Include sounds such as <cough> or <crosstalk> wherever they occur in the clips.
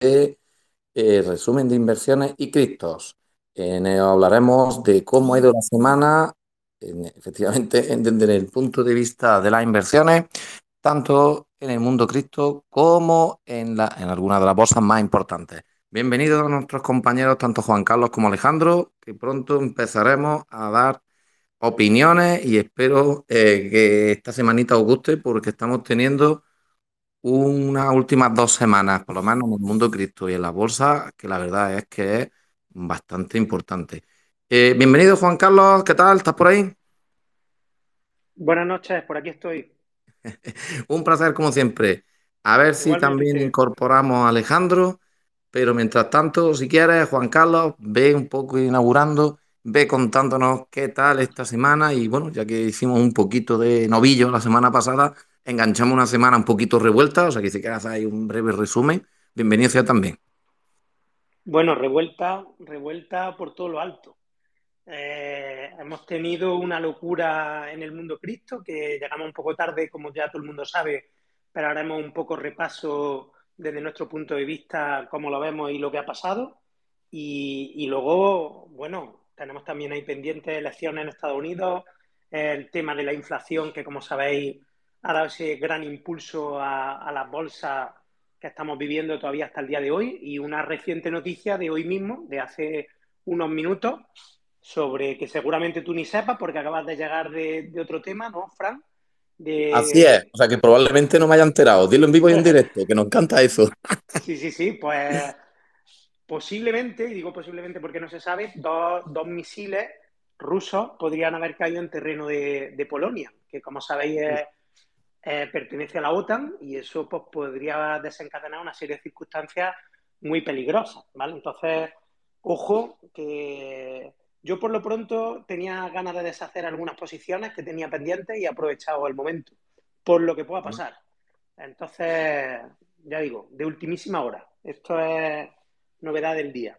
eh, resumen de inversiones y criptos. Hablaremos de cómo ha ido la semana, efectivamente, desde el punto de vista de las inversiones, tanto en el mundo cripto como en, la, en algunas de las bolsas más importantes. Bienvenidos a nuestros compañeros, tanto Juan Carlos como Alejandro, que pronto empezaremos a dar opiniones y espero eh, que esta semanita os guste porque estamos teniendo unas últimas dos semanas, por lo menos en el mundo cripto y en la bolsa, que la verdad es que es bastante importante. Eh, bienvenido Juan Carlos, ¿qué tal? ¿Estás por ahí? Buenas noches, por aquí estoy. <laughs> Un placer como siempre. A ver si también incorporamos a Alejandro, pero mientras tanto, si quieres, Juan Carlos, ve un poco inaugurando, ve contándonos qué tal esta semana y bueno, ya que hicimos un poquito de novillo la semana pasada, enganchamos una semana un poquito revuelta, o sea que si quieres ahí un breve resumen, bienvenido sea también. Bueno, revuelta, revuelta por todo lo alto. Eh, hemos tenido una locura en el mundo cripto, que llegamos un poco tarde, como ya todo el mundo sabe, pero haremos un poco repaso desde nuestro punto de vista, cómo lo vemos y lo que ha pasado. Y, y luego, bueno, tenemos también ahí pendientes elecciones en Estados Unidos, el tema de la inflación, que como sabéis ha dado ese gran impulso a, las bolsas que estamos viviendo todavía hasta el día de hoy y una reciente noticia de hoy mismo, de hace unos minutos, sobre que seguramente tú ni sepas porque acabas de llegar de, otro tema, ¿no, Fran? Así es, o sea que probablemente no me haya enterado. Dilo en vivo y en directo, que nos encanta eso. sí, sí, sí, pues posiblemente, y digo posiblemente porque no se sabe, dos, misiles rusos podrían haber caído en terreno de, de Polonia, que como sabéis es eh, pertenece a la OTAN y eso pues, podría desencadenar una serie de circunstancias muy peligrosas, ¿vale? Entonces, ojo que yo por lo pronto tenía ganas de deshacer algunas posiciones que tenía pendientes y he aprovechado el momento, por lo que pueda pasar. Entonces, ya digo, de ultimísima hora. Esto es novedad del día.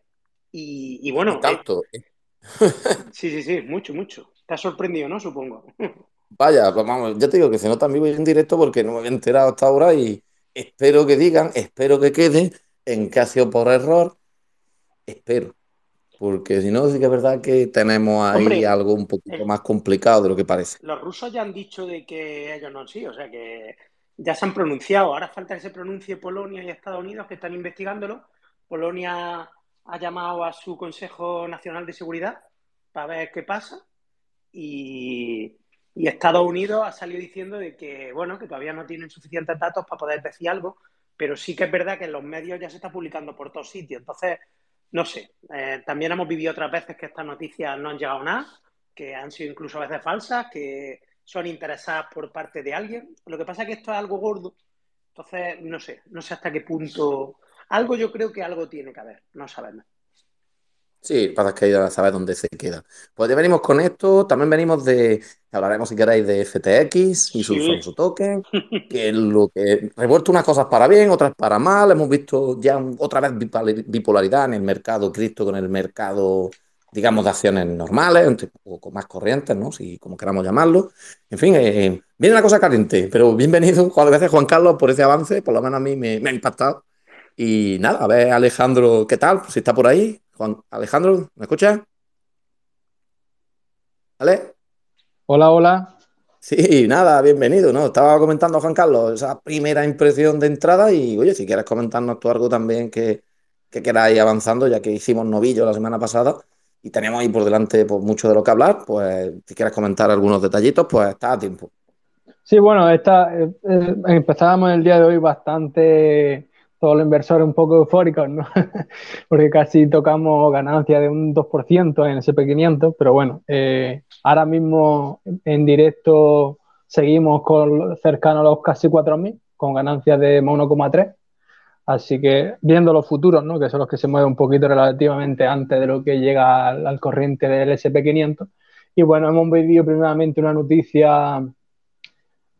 Y, bueno. Tanto. Eh, <laughs> sí, sí, sí, mucho, mucho. Te ha sorprendido, ¿no? Supongo. <laughs> Vaya, pues vamos, ya te digo que se nota en vivo y en directo porque no me había enterado hasta ahora y espero que digan, espero que quede en sido por error. Espero. Porque si no, sí que es verdad que tenemos ahí algo un poquito más complicado de lo que parece. Los rusos ya han dicho de que ellos no sí, o sea que ya se han pronunciado. Ahora falta que se pronuncie Polonia y Estados Unidos que están investigándolo. Polonia ha llamado a su Consejo Nacional de Seguridad para ver qué pasa. Y, y Estados Unidos ha salido diciendo de que, bueno, que todavía no tienen suficientes datos para poder decir algo, pero sí que es verdad que en los medios ya se está publicando por todos sitios. Entonces, no sé, eh, también hemos vivido otras veces que estas noticias no han llegado a nada, que han sido incluso a veces falsas, que son interesadas por parte de alguien. Lo que pasa es que esto es algo gordo, entonces no sé, no sé hasta qué punto. Algo yo creo que algo tiene que haber, no sabemos. Sí, pasa que ya sabes dónde se queda. Pues ya venimos con esto, también venimos de, hablaremos si queréis de FTX y su, su token, <laughs> que es lo que revuelto unas cosas para bien, otras para mal. Hemos visto ya otra vez bipolaridad en el mercado cripto con el mercado, digamos, de acciones normales, o más corrientes, ¿no? Si como queramos llamarlo. En fin, eh, viene una cosa caliente, pero bienvenido, gracias Juan Carlos por ese avance, por lo menos a mí me, me ha impactado. Y nada, a ver Alejandro, ¿qué tal? Si está por ahí. Juan Alejandro, ¿me escuchas? ¿Vale? Hola, hola. Sí, nada, bienvenido, ¿no? Estaba comentando Juan Carlos esa primera impresión de entrada y, oye, si quieres comentarnos tú algo también que, que queráis avanzando, ya que hicimos novillo la semana pasada y tenemos ahí por delante pues, mucho de lo que hablar, pues si quieres comentar algunos detallitos, pues está a tiempo. Sí, bueno, esta, eh, eh, empezábamos el día de hoy bastante todos los inversores un poco eufóricos, ¿no? <laughs> Porque casi tocamos ganancias de un 2% en SP500, pero bueno, eh, ahora mismo en directo seguimos con cercano a los casi 4.000, con ganancias de 1,3. Así que viendo los futuros, ¿no? que son los que se mueven un poquito relativamente antes de lo que llega al, corriente del SP500. Y bueno, hemos vivido primeramente una noticia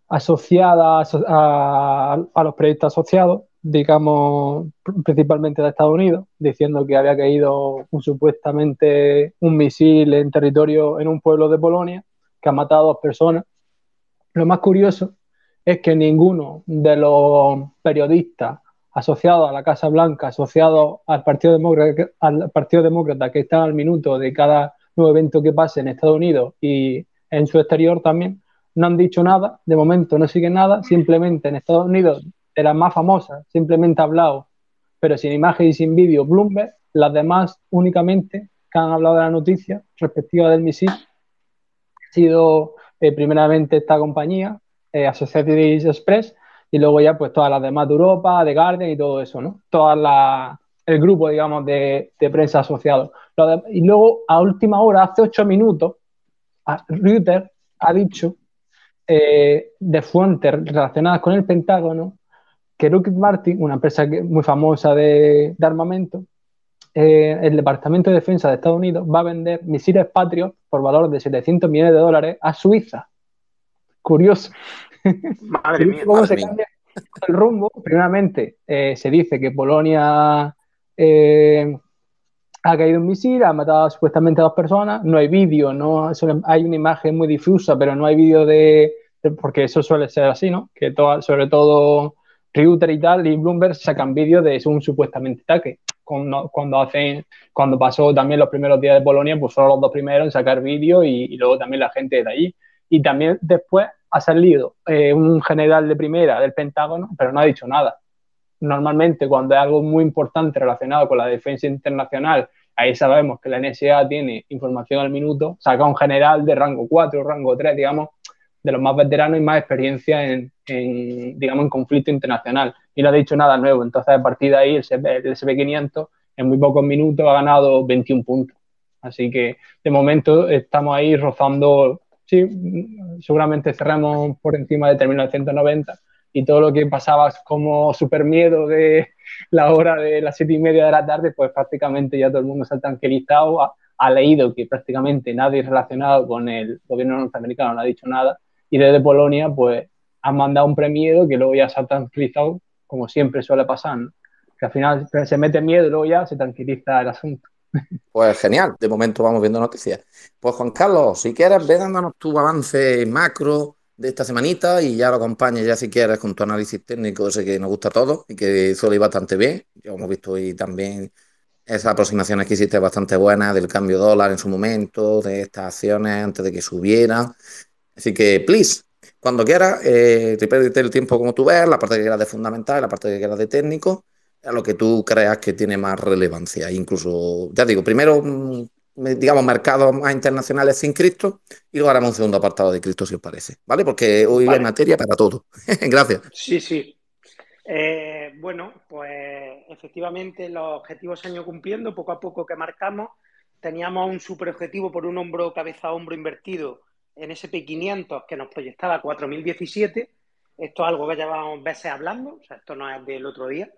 asociada a los proyectos asociados, digamos, principalmente de Estados Unidos, diciendo que había caído supuestamente un misil en territorio, en un pueblo de Polonia, que ha matado a dos personas. Lo más curioso es que ninguno de los periodistas asociado a la Casa Blanca, asociado al Partido Demócrata, al Partido Demócrata que están al minuto de cada nuevo evento que pase en Estados Unidos y en su exterior también, no han dicho nada, de momento no siguen nada, simplemente en Estados Unidos, de las más famosas, simplemente ha hablado, pero sin imagen y sin vídeo, Bloomberg, las demás únicamente que han hablado de la noticia respectiva del misil, ha sido eh, primeramente esta compañía, eh, Associated Express, y luego ya pues todas las demás de Europa, de Guardian y todo eso, ¿no? Todas la, el grupo, digamos, de, prensa asociado. y luego, a última hora, hace ocho minutos, Reuters ha dicho eh, de fuentes relacionadas con el Pentágono que Lockheed Martin, una empresa muy famosa de, armamento, eh, el Departamento de Defensa de Estados Unidos va a vender misiles Patriot por valor de 700 millones de dólares a Suiza. Curioso. Madre <laughs> mía. ¿Cómo se cambia el rumbo? Primeramente, eh, se dice que Polonia eh, ha caído un misil, ha matado supuestamente a dos personas, no hay vídeo, no hay una imagen muy difusa, pero no hay vídeo de, porque eso suele ser así, ¿no? Que sobre todo Reuters y tal y Bloomberg sacan vídeos de un supuestamente ataque. Cuando, cuando, hacen, cuando pasó también los primeros días de Polonia, pues fueron los dos primeros en sacar vídeos y, luego también la gente de allí. Y también después ha salido eh, un general de primera del Pentágono, pero no ha dicho nada. Normalmente cuando hay algo muy importante relacionado con la defensa internacional, ahí sabemos que la NSA tiene información al minuto, saca un general de rango 4, rango 3, digamos, de los más veteranos y más experiencia en, digamos, en conflicto internacional. Y no ha dicho nada nuevo. Entonces, a partir de ahí, el, SP500 en muy pocos minutos ha ganado 21 puntos. Así que, de momento, estamos ahí rozando, sí, seguramente cerramos por encima de 3.990 y todo lo que pasaba como super miedo de la hora de las siete y media de la tarde, pues prácticamente ya todo el mundo se ha tranquilizado, ha, ha leído que prácticamente nadie relacionado con el gobierno norteamericano no ha dicho nada y desde Polonia, pues, han mandado un premio que luego ya se ha tranquilizado, como siempre suele pasar, que al final se mete miedo y luego ya se tranquiliza el asunto. <laughs> Pues genial, de momento vamos viendo noticias. Pues Juan Carlos, si quieres, ve dándonos tu avance macro de esta semanita y ya lo acompañes ya si quieres con tu análisis técnico, ese que nos gusta a todos y que suele ir bastante bien. Ya hemos visto hoy también esas aproximaciones que hiciste bastante buenas del cambio dólar en su momento, de estas acciones antes de que subieran. Así que, please, cuando quieras, eh, el tiempo como tú veas, la parte que quieras de fundamental, la parte que quieras de técnico, a lo que tú creas que tiene más relevancia. Incluso, ya digo, primero, mm, digamos, mercados más internacionales sin Cristo y luego haremos un segundo apartado de Cristo, si os parece. ¿Vale? Porque hoy hay materia para todo. <laughs> Gracias. Sí, sí. Eh, bueno, pues efectivamente los objetivos se han ido cumpliendo poco a poco que marcamos. Teníamos un super objetivo por un hombro, cabeza a hombro invertido en SP500 que nos proyectaba 4017. Esto es algo que llevamos veces hablando, o sea, esto no es del otro día.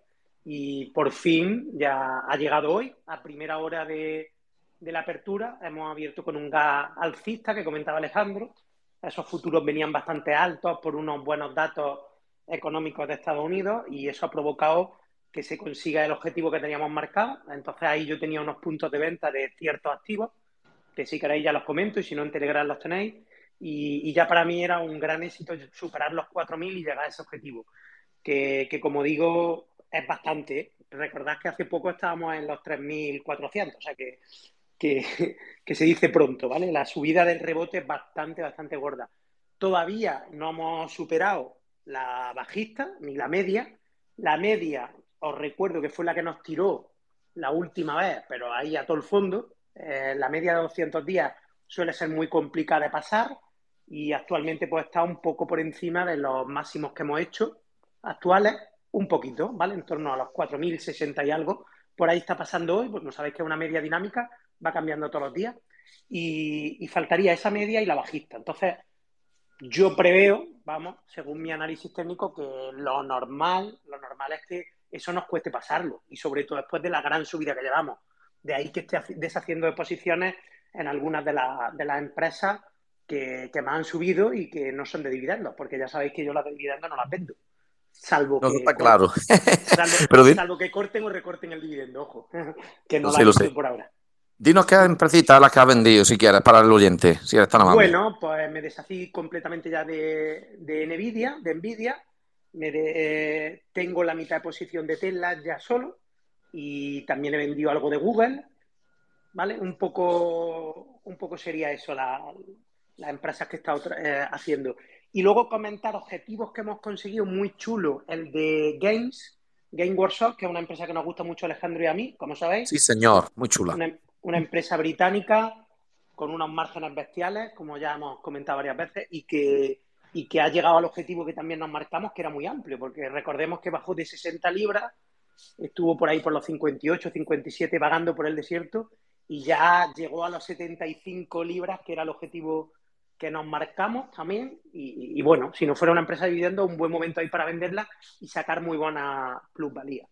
Y por fin ya ha llegado hoy, a primera hora de, de la apertura. Hemos abierto con un gas alcista que comentaba Alejandro. Esos futuros venían bastante altos por unos buenos datos económicos de Estados Unidos y eso ha provocado que se consiga el objetivo que teníamos marcado. Entonces ahí yo tenía unos puntos de venta de ciertos activos, que si queréis ya los comento y si no en Telegram los tenéis. Y, ya para mí era un gran éxito superar los 4.000 y llegar a ese objetivo, que, como digo es bastante. Recordad que hace poco estábamos en los 3.400, o sea que, que, <laughs> que se dice pronto, ¿vale? La subida del rebote es bastante, bastante gorda. Todavía no hemos superado la bajista ni la media. La media, os recuerdo que fue la que nos tiró la última vez, pero ahí a todo el fondo. Eh, la media de 200 días suele ser muy complicada de pasar y actualmente pues está un poco por encima de los máximos que hemos hecho actuales, un poquito, ¿vale? En torno a los 4.060 y algo. Por ahí está pasando hoy, pues no sabéis que es una media dinámica, va cambiando todos los días. Y, faltaría esa media y la bajista. Entonces, yo preveo, vamos, según mi análisis técnico, que lo normal, lo normal es que eso nos cueste pasarlo. Y sobre todo después de la gran subida que llevamos. De ahí que esté deshaciendo de posiciones en algunas de, de las empresas que, que, más han subido y que no son de dividendos, porque ya sabéis que yo las de dividendos no las vendo. Salvo que, está claro. <laughs> <laughs> salvo, que corten o recorten el dividendo, ojo, <laughs> que no, lo sé. por ahora. Dinos qué empresitas las que has vendido, si quieres, para el oyente, si eres tan amable. Bueno, pues me deshací completamente ya de, de Nvidia, de Nvidia, me tengo la mitad de posición de Tesla ya solo y también he vendido algo de Google, ¿vale? Un poco, un poco sería eso, la, las empresas que he estado eh, haciendo. Y luego comentar objetivos que hemos conseguido muy chulo, el de Games, Game Workshop, que es una empresa que nos gusta mucho Alejandro y a mí, como sabéis. Sí, señor, muy chula. Una, empresa británica con unos márgenes bestiales, como ya hemos comentado varias veces, y que, y que ha llegado al objetivo que también nos marcamos, que era muy amplio, porque recordemos que bajó de 60 libras, estuvo por ahí por los 58, 57 vagando por el desierto, y ya llegó a los 75 libras, que era el objetivo que nos marcamos también. Y, bueno, si no fuera una empresa de dividendos, un buen momento ahí para venderla y sacar muy buena plusvalía.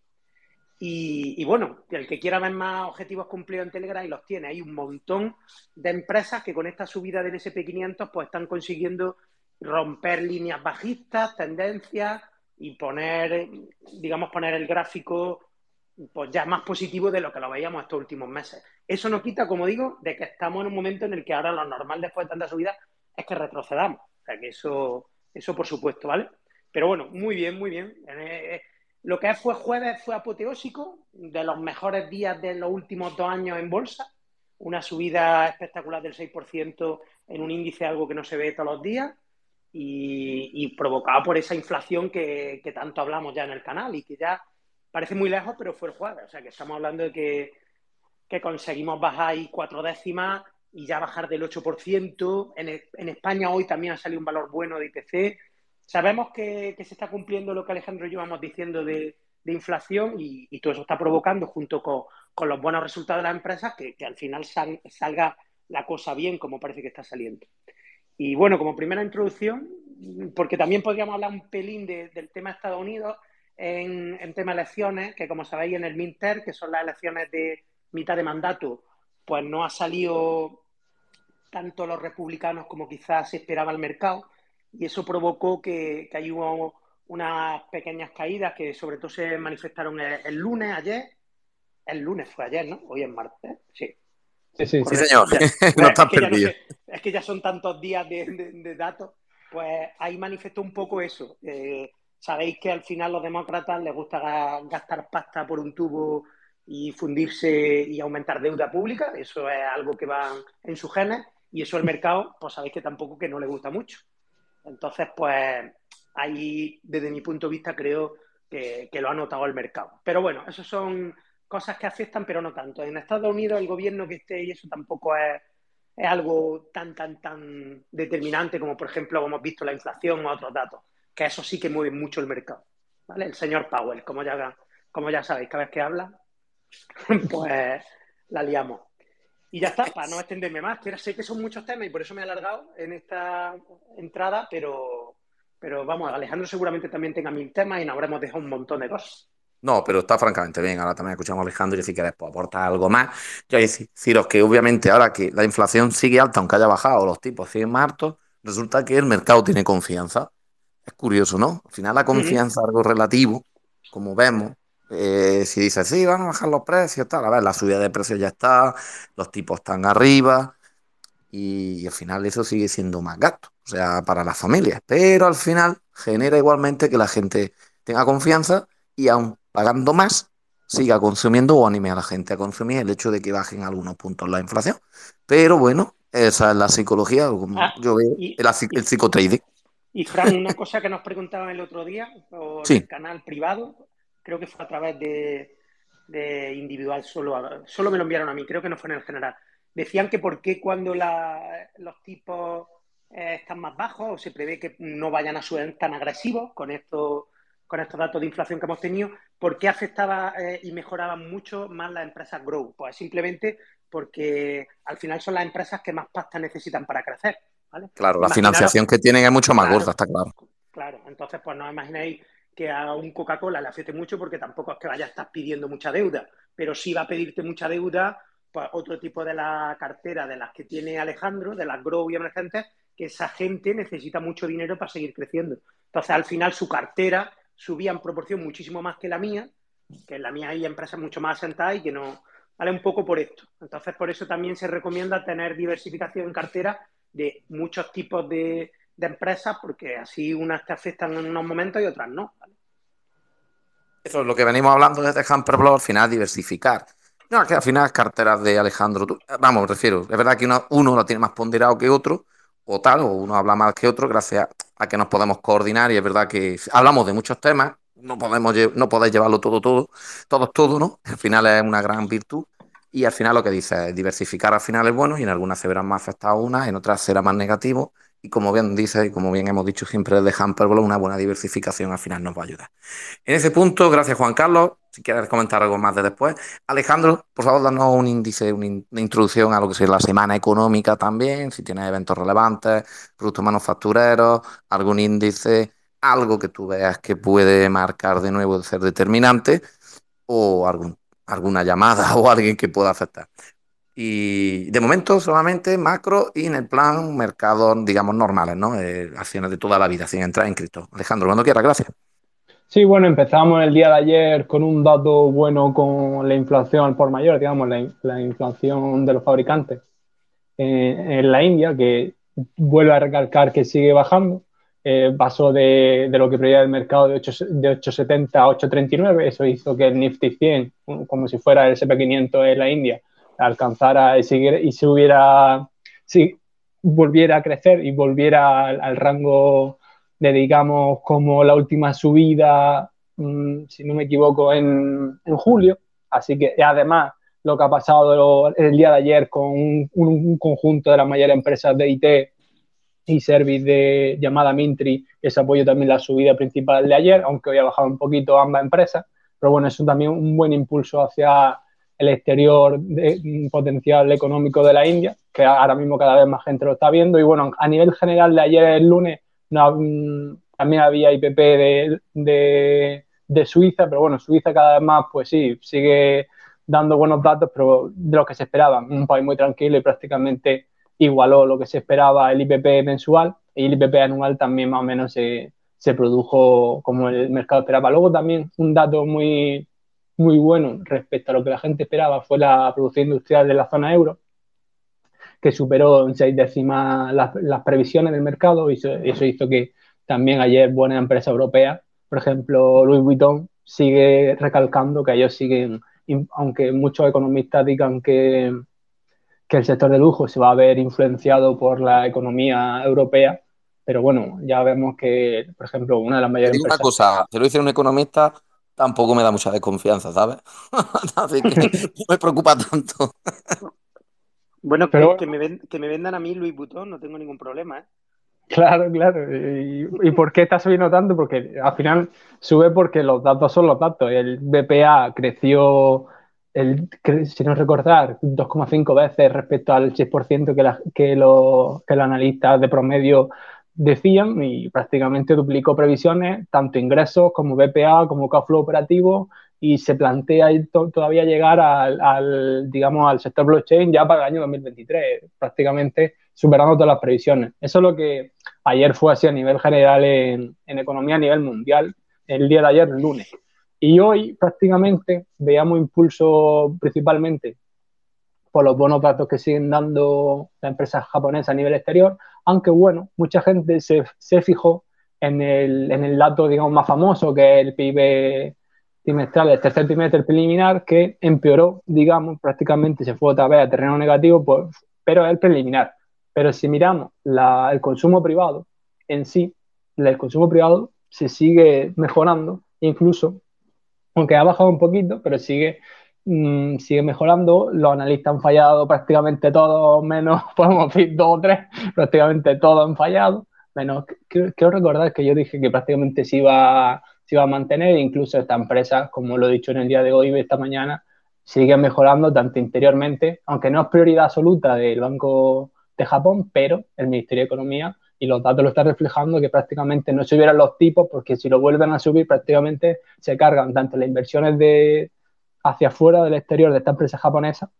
Y, bueno, el que quiera ver más objetivos cumplidos en Telegram y los tiene. Hay un montón de empresas que con esta subida del SP500 pues están consiguiendo romper líneas bajistas, tendencias y poner, digamos, poner el gráfico pues ya más positivo de lo que lo veíamos estos últimos meses. Eso no quita, como digo, de que estamos en un momento en el que ahora lo normal después de tanta subida es que retrocedamos. O sea que eso, eso por supuesto, ¿vale? Pero bueno, muy bien, muy bien. Eh, eh, lo que fue jueves fue apoteósico, de los mejores días de los últimos dos años en bolsa. Una subida espectacular del 6% en un índice, algo que no se ve todos los días, y, provocado por esa inflación que, tanto hablamos ya en el canal y que ya parece muy lejos, pero fue el jueves. O sea que estamos hablando de que, que conseguimos bajar ahí cuatro décimas y ya bajar del 8%. En, en, España hoy también ha salido un valor bueno de IPC. Sabemos que, se está cumpliendo lo que Alejandro y yo vamos diciendo de, inflación y, todo eso está provocando, junto con, los buenos resultados de las empresas, que, al final salga la cosa bien como parece que está saliendo. Y bueno, como primera introducción, porque también podríamos hablar un pelín del tema de Estados Unidos en, en tema de elecciones, que como sabéis en el Minter, que son las elecciones de mitad de mandato, pues no ha salido tanto los republicanos como quizás se esperaba el mercado y eso provocó que, que hay hubo unas pequeñas caídas que sobre todo se manifestaron el, lunes, ayer. El lunes fue ayer, ¿no? Hoy es martes. Sí. Sí, sí, señor. <laughs> no estás perdido. es que ya son tantos días de, datos. Pues ahí manifestó un poco eso. Eh, sabéis que al final los demócratas les gusta gastar pasta por un tubo y fundirse y aumentar deuda pública, eso es algo que va en sus genes y eso el mercado, pues sabéis que tampoco que no le gusta mucho. Entonces, pues ahí, desde mi punto de vista, creo que, lo ha notado el mercado. Pero bueno, eso son cosas que afectan, pero no tanto. En Estados Unidos el gobierno que esté y eso tampoco es, es algo tan, tan, tan determinante como, por ejemplo, hemos visto la inflación o otros datos, que eso sí que mueve mucho el mercado. ¿vale? El señor Powell, como ya, como ya sabéis, cada vez que habla, <laughs> pues la liamos. Y ya está, para no extenderme más, que sé que son muchos temas y por eso me he alargado en esta entrada, pero, pero vamos, Alejandro seguramente también tenga mil temas y nos habremos dejado un montón de cosas. No, pero está francamente bien. Ahora también escuchamos a Alejandro y si quieres pues, aportar algo más. Yo deciros que obviamente ahora que la inflación sigue alta, aunque haya bajado, los tipos siguen más altos, resulta que el mercado tiene confianza. Es curioso, ¿no? Al final la confianza es algo relativo, como vemos, eh, si dices, sí, van a bajar los precios, tal, a ver, la subida de precios ya está, los tipos están arriba y, al final eso sigue siendo más gasto, o sea, para las familias, pero al final genera igualmente que la gente tenga confianza y aún pagando más, siga consumiendo o anime a la gente a consumir el hecho de que bajen algunos puntos la inflación. Pero bueno, esa es la psicología, como ah, yo veo, el, el psicotrading. Y Fran, una cosa que nos preguntaban el otro día por el canal privado, creo que fue a través de, individual, solo, solo me lo enviaron a mí, creo que no fue en el general. Decían que por qué cuando los tipos eh, están más bajos o se prevé que no vayan a ser tan agresivos con estos, con estos datos de inflación que hemos tenido, ¿por qué afectaba eh, y mejoraban mucho más las empresas Grow? Pues simplemente porque al final son las empresas que más pasta necesitan para crecer. Claro, la financiación que tienen es mucho más gorda, está claro. Claro, entonces pues no imaginéis que a un Coca-Cola le afecte mucho porque tampoco es que vaya a estar pidiendo mucha deuda, pero sí va a pedirte mucha deuda pues, otro tipo de la cartera de las que tiene Alejandro, de las grow y emergentes, que esa gente necesita mucho dinero para seguir creciendo. Entonces, al final, su cartera subía en proporción muchísimo más que la mía, que en la mía hay empresas mucho más asentadas y que no. Vale un poco por esto. Entonces, por eso también se recomienda tener diversificación en cartera de muchos tipos de, empresas, porque así unas te afectan en unos momentos y otras no. Eso es lo que venimos hablando desde Hamperblog, al final diversificar. No, que al final carteras de Alejandro, vamos, me refiero, es verdad que uno, uno lo tiene más ponderado que otro, o tal, o uno habla más que otro, gracias a que nos podemos coordinar, y es verdad que hablamos de muchos temas, no podemos no podéis llevarlo todo, todo, todo, todo, ¿no? Al final es una gran virtud. Y al final lo que dice es diversificar al final es bueno y en algunas se verán más afectadas unas, en otras será más negativo. Y como bien dice y como bien hemos dicho siempre desde Hamperbolo, una buena diversificación al final nos va a ayudar. En ese punto, gracias Juan Carlos. Si quieres comentar algo más de después. Alejandro, por favor, danos un índice, una, introducción a lo que es la semana económica también, si tienes eventos relevantes, productos manufactureros, algún índice, algo que tú veas que puede marcar de nuevo de ser determinante o alguna llamada <laughs> o alguien que pueda afectar. Y de momento solamente macro y en el plan mercados, digamos, normales, ¿no? Eh, acciones de toda la vida, sin entrar en cripto. Alejandro, cuando quieras, gracias. Sí, bueno, empezamos el día de ayer con un dato bueno con la inflación por mayor, digamos, la, inflación de los fabricantes eh, en la India, que vuelve a recalcar que sigue bajando eh, pasó de, lo que preveía el mercado de, 8, de 8,70 a 8,39. Eso hizo que el Nifty 100, como si fuera el SP500 en la India, alcanzara y, siguiera, y se hubiera, si volviera a crecer y volviera al, rango de, digamos, como la última subida, mm, si no me equivoco, en, en, julio. Así que además lo que ha pasado el día de ayer con un, un conjunto de las mayores empresas de IT y service de llamada Mintri, ese apoyo también la subida principal de ayer, aunque hoy ha bajado un poquito ambas empresas, pero bueno, es también un buen impulso hacia el exterior de, potencial económico de la India, que ahora mismo cada vez más gente lo está viendo. Y bueno, a nivel general de ayer, el lunes, no, mm, también había IPP de, de, de, Suiza, pero bueno, Suiza cada vez más, pues sí, sigue dando buenos datos, pero de lo que se esperaba. Un país muy tranquilo y prácticamente igualó lo que se esperaba el IPP mensual y el IPP anual también más o menos se, se produjo como el mercado esperaba. Luego también un dato muy, muy bueno respecto a lo que la gente esperaba fue la producción industrial de la zona euro, que superó en seis décimas las, las previsiones del mercado y eso, eso, hizo que también ayer buenas empresas europeas, por ejemplo Louis Vuitton, sigue recalcando que ellos siguen, aunque muchos economistas digan que que el sector de lujo se va a ver influenciado por la economía europea, pero bueno, ya vemos que, por ejemplo, una de las mayores empresas... Una cosa, te lo dice un economista, tampoco me da mucha desconfianza, ¿sabes? <laughs> Así que no me preocupa tanto. bueno, pero... Que, me que me vendan a mí Louis Vuitton, no tengo ningún problema, ¿eh? Claro, claro. ¿Y, ¿Y, por qué está subiendo tanto? Porque al final sube porque los datos son los datos. El BPA creció el, si no recordar, 2,5 veces respecto al 6% que, la, que, lo, que los analistas de promedio decían y prácticamente duplicó previsiones, tanto ingresos como BPA, como cash operativo y se plantea todavía llegar al, digamos, al sector blockchain ya para el año 2023, prácticamente superando todas las previsiones. Eso es lo que ayer fue así a nivel general en, en economía a nivel mundial, el día de ayer, el lunes. Y hoy prácticamente veamos impulso principalmente por los buenos datos que siguen dando las empresas japonesas a nivel exterior, aunque bueno, mucha gente se, se fijó en el, en el, dato, digamos, más famoso, que es el PIB trimestral del tercer trimestre preliminar, que empeoró, digamos, prácticamente se fue otra vez a terreno negativo, pues, pero es el preliminar. Pero si miramos la, el consumo privado en sí, el consumo privado se sigue mejorando, incluso aunque ha bajado un poquito, pero sigue, mm, sigue mejorando. Los analistas han fallado prácticamente todos, menos, <laughs> podemos decir dos o tres, prácticamente todos han fallado. Menos, quiero, recordar que yo dije que prácticamente se iba, se iba a mantener, incluso esta empresa, como lo he dicho en el día de hoy, esta mañana, sigue mejorando tanto interiormente, aunque no es prioridad absoluta del Banco de Japón, pero el Ministerio de Economía y los datos lo están reflejando que prácticamente no subieran los tipos porque si lo vuelven a subir prácticamente se cargan tanto las inversiones de hacia afuera del exterior de esta empresa japonesa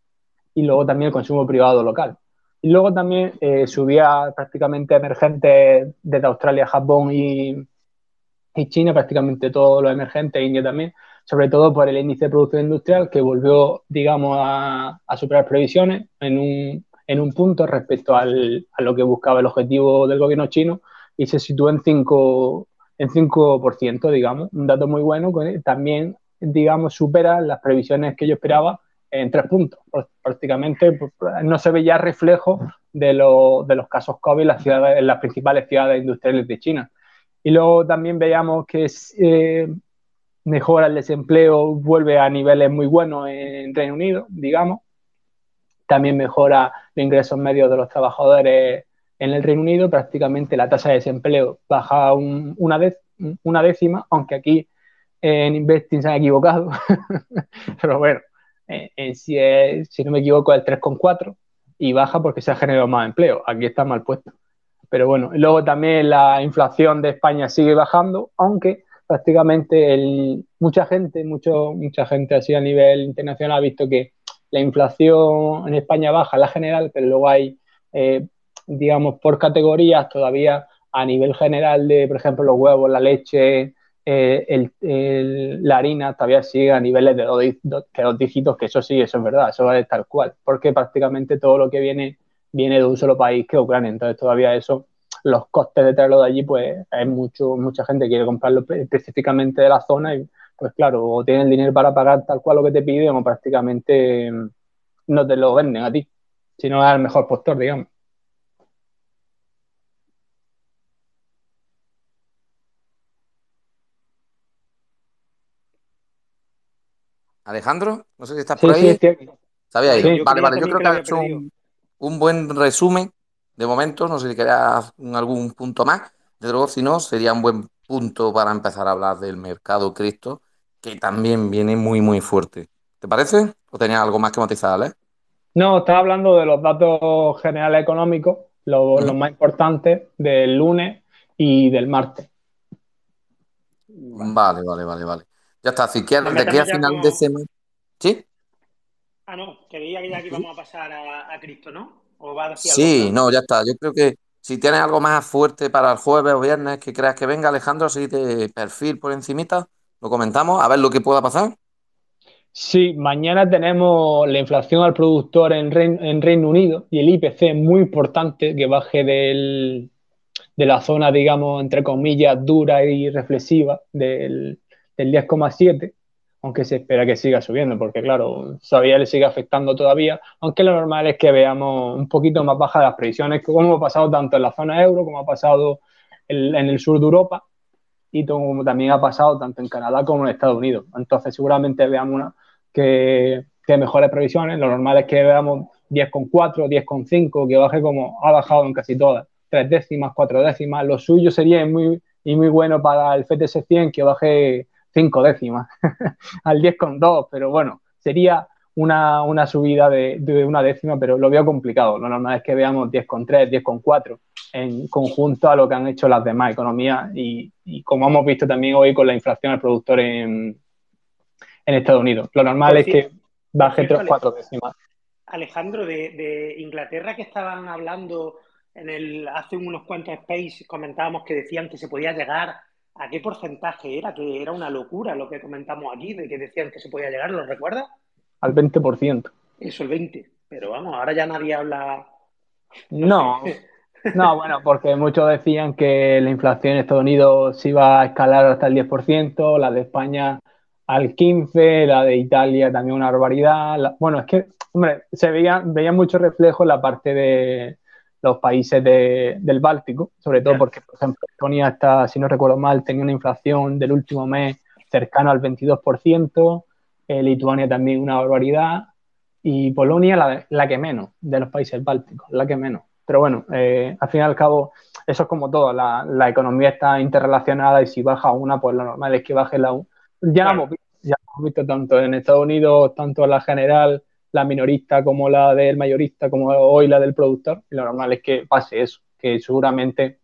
y luego también el consumo privado local. Y luego también eh, subía prácticamente emergentes desde Australia, Japón y, y China, prácticamente todos los emergentes, India también, sobre todo por el índice de producción industrial que volvió, digamos, a, superar previsiones en un en un punto respecto al, a lo que buscaba el objetivo del gobierno chino y se sitúa en 5, en 5%, digamos, un dato muy bueno, también, digamos, supera las previsiones que yo esperaba en tres puntos. Prácticamente no se veía reflejo de, de los casos COVID en las, ciudades, en las principales ciudades industriales de China. Y luego también veíamos que eh, mejora el desempleo, vuelve a niveles muy buenos en Reino Unido, digamos. También mejora los ingresos medios de los trabajadores en el Reino Unido. Prácticamente la tasa de desempleo baja una, una décima, aunque aquí en Investing se han equivocado. <laughs> Pero bueno, si, si no me equivoco, el 3,4 y baja porque se ha generado más empleo. Aquí está mal puesto. Pero bueno, luego también la inflación de España sigue bajando, aunque prácticamente el, mucha gente, mucho, mucha gente así a nivel internacional ha visto que la inflación en España baja, la general, pero luego hay, eh, digamos, por categorías todavía a nivel general de, por ejemplo, los huevos, la leche, eh, la harina todavía sigue a niveles de dos, dígitos, que eso sí, eso es verdad, eso es tal cual, porque prácticamente todo lo que viene viene de un solo país que Ucrania, entonces todavía eso los costes de traerlo de allí, pues hay mucho, mucha gente quiere comprarlo específicamente de la zona y pues claro, o tienen el dinero para pagar tal cual lo que te piden o prácticamente mm, no te lo venden a ti, si no es el mejor postor, digamos. Alejandro, no sé si estás por ahí. Sí, Sabía ahí. vale, vale, yo creo que ha hecho un, un buen resumen de momento. No sé si querías algún punto más. De luego, si no, sería un buen punto para empezar a hablar del mercado cripto, que también viene muy, muy fuerte. ¿Te parece? ¿O tenías algo más que matizar, eh? No, estaba hablando de los datos generales económicos, los, más importantes del lunes y del martes. Vale, vale, vale, vale. Ya está. Si quieres, de aquí a final de semana. ¿Sí? Ah, no, creía que ya que íbamos a pasar a, a Cristo, ¿no? sí, no, ya está. Yo creo que si tienes algo más fuerte para el jueves o viernes que creas que venga, Alejandro, así de perfil por encimita, lo comentamos, a ver lo que pueda pasar. Sí, mañana tenemos la inflación al productor en, Reino, Unido y el IPC muy importante que baje de la zona, digamos, entre comillas, dura y reflexiva del, del 10,7 aunque se espera que siga subiendo, porque claro, todavía le sigue afectando todavía, aunque lo normal es que veamos un poquito más bajas las previsiones, como ha pasado tanto en la zona euro como ha pasado en, el sur de Europa y como también ha pasado tanto en Canadá como en Estados Unidos. Entonces seguramente veamos una, que, que mejores previsiones, lo normal es que veamos 10,4, 10,5, que baje como ha bajado en casi todas, tres décimas, cuatro décimas, lo suyo sería muy, y muy bueno para el FTS 100 que baje cinco décimas <laughs> al 10,2, pero bueno, sería una, una subida de, de, una décima, pero lo veo complicado. Lo normal es que veamos 10,3, 10,4 en conjunto a lo que han hecho las demás economías y, y, como hemos visto también hoy con la inflación del productor en, en Estados Unidos. Lo normal es que baje 3, 4 décimas. Alejandro, de, de, Inglaterra que estaban hablando en el, hace unos cuantos space, comentábamos que decían que se podía llegar ¿A qué porcentaje era? Que era una locura lo que comentamos aquí, de que decían que se podía llegar, ¿lo recuerdas? Al 20%. Eso, el 20%. Pero vamos, ahora ya nadie habla. No, <laughs> no, bueno, porque muchos decían que la inflación en Estados Unidos se iba a escalar hasta el 10%, la de España al 15%, la de Italia también una barbaridad. bueno, es que, hombre, se veía, veía mucho reflejo en la parte de, los países del Báltico, sobre todo porque, por ejemplo, Estonia está, si no recuerdo mal, tenía una inflación del último mes cercano al 22%, eh, Lituania también una barbaridad, y Polonia la, la, que menos de los países bálticos, la que menos. Pero bueno, eh, al fin y al cabo, eso es como todo, la, la, economía está interrelacionada y si baja una, pues lo normal es que baje la... Ya, hemos visto, ya hemos visto tanto en Estados Unidos, tanto en la general, la minorista como la del mayorista, como hoy la del productor. Y lo normal es que pase eso, que seguramente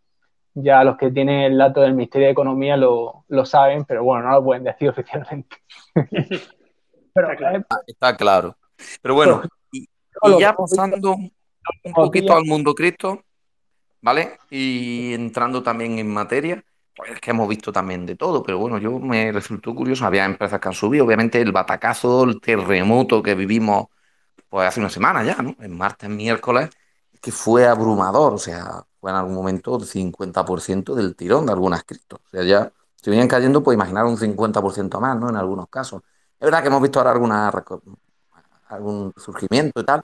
ya los que tienen el dato del Ministerio de Economía lo, lo saben, pero bueno, no lo pueden decir <laughs> oficialmente. pero, está, claro. Pero bueno, y, ya pasando un poquito al mundo cripto, ¿vale? Y entrando también en materia, pues es que hemos visto también de todo, pero bueno, yo me resultó curioso, había empresas que han subido, obviamente el batacazo, el terremoto que vivimos pues hace una semana ya, ¿no? En martes, miércoles, que fue abrumador, o sea, fue en algún momento 50% del tirón de algunas criptos. O sea, ya si venían cayendo, pues imaginar un 50% más, ¿no? En algunos casos. Es verdad que hemos visto ahora alguna, algún surgimiento y tal,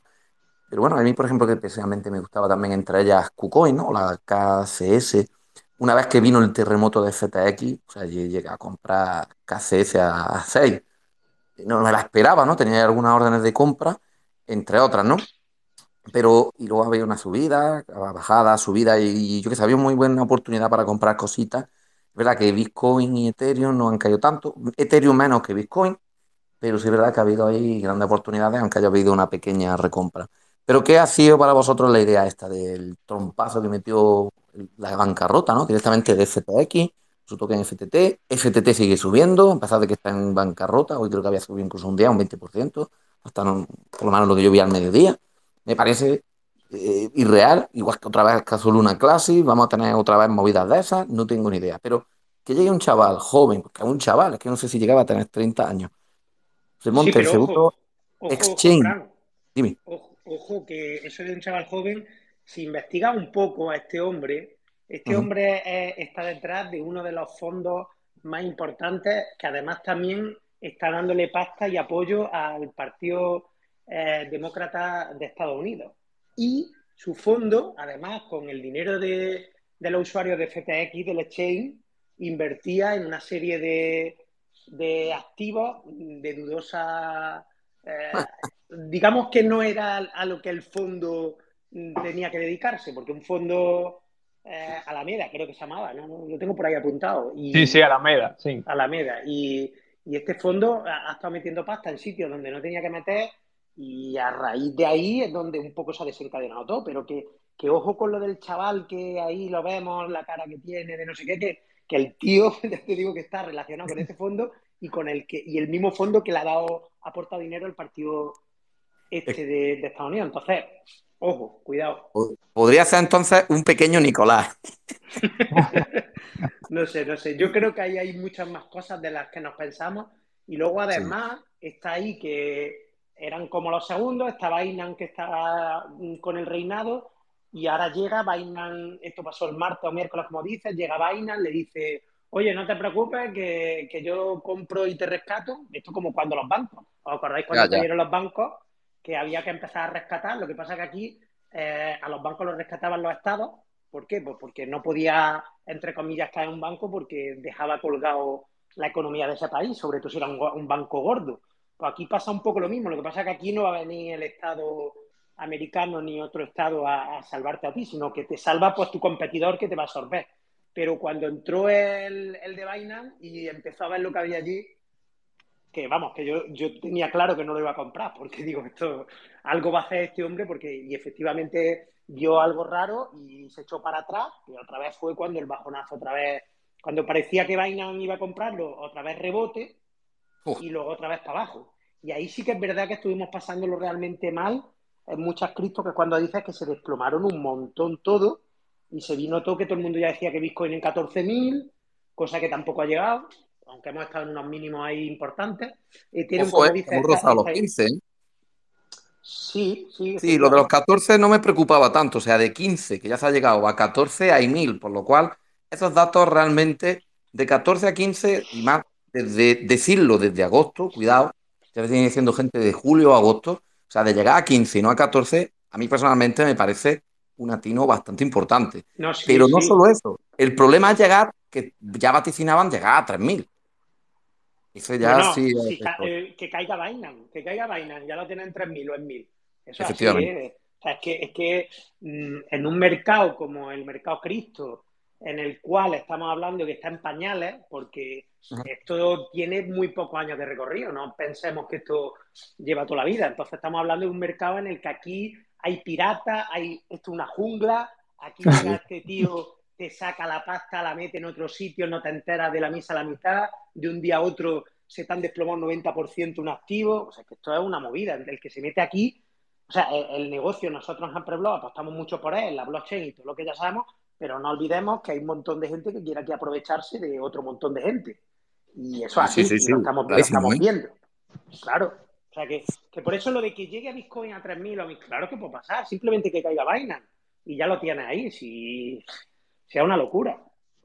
pero bueno, a mí, por ejemplo, que precisamente me gustaba también entre ellas KuCoin, ¿no? La KCS. Una vez que vino el terremoto de FTX, o sea, llegué a comprar KCS a, 6. No me la esperaba, ¿no? Tenía algunas órdenes de compra, entre otras, ¿no? Pero, y luego había una subida, bajada, subida, y, yo que sabía, muy buena oportunidad para comprar cositas. Es verdad que Bitcoin y Ethereum no han caído tanto, Ethereum menos que Bitcoin, pero sí es verdad que ha habido ahí grandes oportunidades, aunque haya habido una pequeña recompra. Pero ¿qué ha sido para vosotros la idea esta del trompazo que metió la bancarrota, ¿no? Directamente de FTX, su token FTT. FTT sigue subiendo, a pesar de que está en bancarrota. Hoy creo que había subido incluso un día un 20%, hasta por lo menos lo que yo vi al mediodía. Me parece eh, irreal, igual que otra vez Caso Luna Classic, vamos a tener otra vez movidas de esas, no tengo ni idea. Pero que llegue un chaval joven, porque un chaval, es que no sé si llegaba a tener 30 años, se monte el segundo exchange. Dime ojo que eso de un chaval joven, si investiga un poco a este hombre, este hombre está detrás de uno de los fondos más importantes que además también está dándole pasta y apoyo al Partido eh, Demócrata de Estados Unidos. Y su fondo, además, con el dinero de, los usuarios de FTX, del exchange, invertía en una serie de, de activos de dudosa eh, digamos que no era a lo que el fondo tenía que dedicarse, porque un fondo eh, Alameda, creo que se llamaba, ¿no? lo tengo por ahí apuntado. Y, sí, sí, Alameda, sí. Alameda. Y, y este fondo ha, estado metiendo pasta en sitios donde no tenía que meter y a raíz de ahí es donde un poco se ha desencadenado todo, pero que, que ojo con lo del chaval que ahí lo vemos, la cara que tiene, de no sé qué, que, que el tío, <laughs> te digo que está relacionado con este fondo y con el que y el mismo fondo que le ha dado ha aportado dinero al partido este de, Estados Unidos. Entonces, ojo, cuidado. Podría ser entonces un pequeño Nicolás. <laughs> no sé, no sé. Yo creo que ahí hay muchas más cosas de las que nos pensamos. Y luego, además, está ahí que eran como los segundos, está Binance que estaba con el reinado, y ahora llega Binance, esto pasó el martes o miércoles, como dices, llega Binance, le dice, oye, no te preocupes, que, yo compro y te rescato. Esto como cuando los bancos. ¿Os acordáis cuando cayeron los bancos? Que había que empezar a rescatar. Lo que pasa que aquí eh, a los bancos los rescataban los estados. ¿Por qué? Pues porque no podía, entre comillas, caer un banco porque dejaba colgado la economía de ese país, sobre todo si era un, banco gordo. Pues aquí pasa un poco lo mismo. Lo que pasa es que aquí no va a venir el Estado americano ni otro Estado a, salvarte a ti, sino que te salva pues tu competidor que te va a absorber. Pero cuando entró el, el de Binance y empezó a ver lo que había allí, que vamos, que yo, yo tenía claro que no lo iba a comprar, porque digo, esto algo va a hacer este hombre, porque y efectivamente vio algo raro y se echó para atrás, y otra vez fue cuando el bajonazo, otra vez, cuando parecía que Binance iba a comprarlo, otra vez rebote, y luego otra vez para abajo. Y ahí sí que es verdad que estuvimos pasándolo realmente mal en muchas criptos, que cuando dices que se desplomaron un montón todo, y se vino todo que todo el mundo ya decía que Bitcoin en 14.000, cosa que tampoco ha llegado, aunque hemos estado en unos mínimos ahí importantes. Eh, tiene un eh, los 15. Sí, sí. Sí, lo de los 14 no me preocupaba tanto, o sea, de 15, que ya se ha llegado a 14 hay 1000, por lo cual esos datos realmente de 14 a 15 y más, desde decirlo desde agosto, cuidado, ya viene diciendo gente de julio a agosto, o sea, de llegar a 15 y no a 14, a mí personalmente me parece un atino bastante importante. Pero no solo eso, el problema es llegar, que ya vaticinaban llegar a 3000. Eso ya sí. Eh, que caiga Binance, que caiga Binance, ya lo tienen en 3.000 o en 1.000. Eso ¿eh? o sea, es que, es que mm, en un mercado como el mercado Cristo, en el cual estamos hablando que está en pañales, porque esto tiene muy pocos años de recorrido, no pensemos que esto lleva toda la vida. Entonces estamos hablando de un mercado en el que aquí hay piratas, hay esto es una jungla, aquí <laughs> este tío te saca la pasta, la mete en otro sitio, no te enteras de la misa a la mitad, de un día a otro se están desplomando 90% un activo, o sea, que esto es una movida, el que se mete aquí, o sea, el, negocio, nosotros en Ampreblog apostamos mucho por él, la blockchain y todo lo que ya sabemos, pero no olvidemos que hay un montón de gente que quiere aquí aprovecharse de otro montón de gente. Y eso así, lo estamos, ¿eh? viendo. Claro. O sea, que, por eso lo de que llegue a Bitcoin a 3.000 claro que puede pasar, simplemente que caiga Binance. y ya lo tienes ahí, si sea una locura.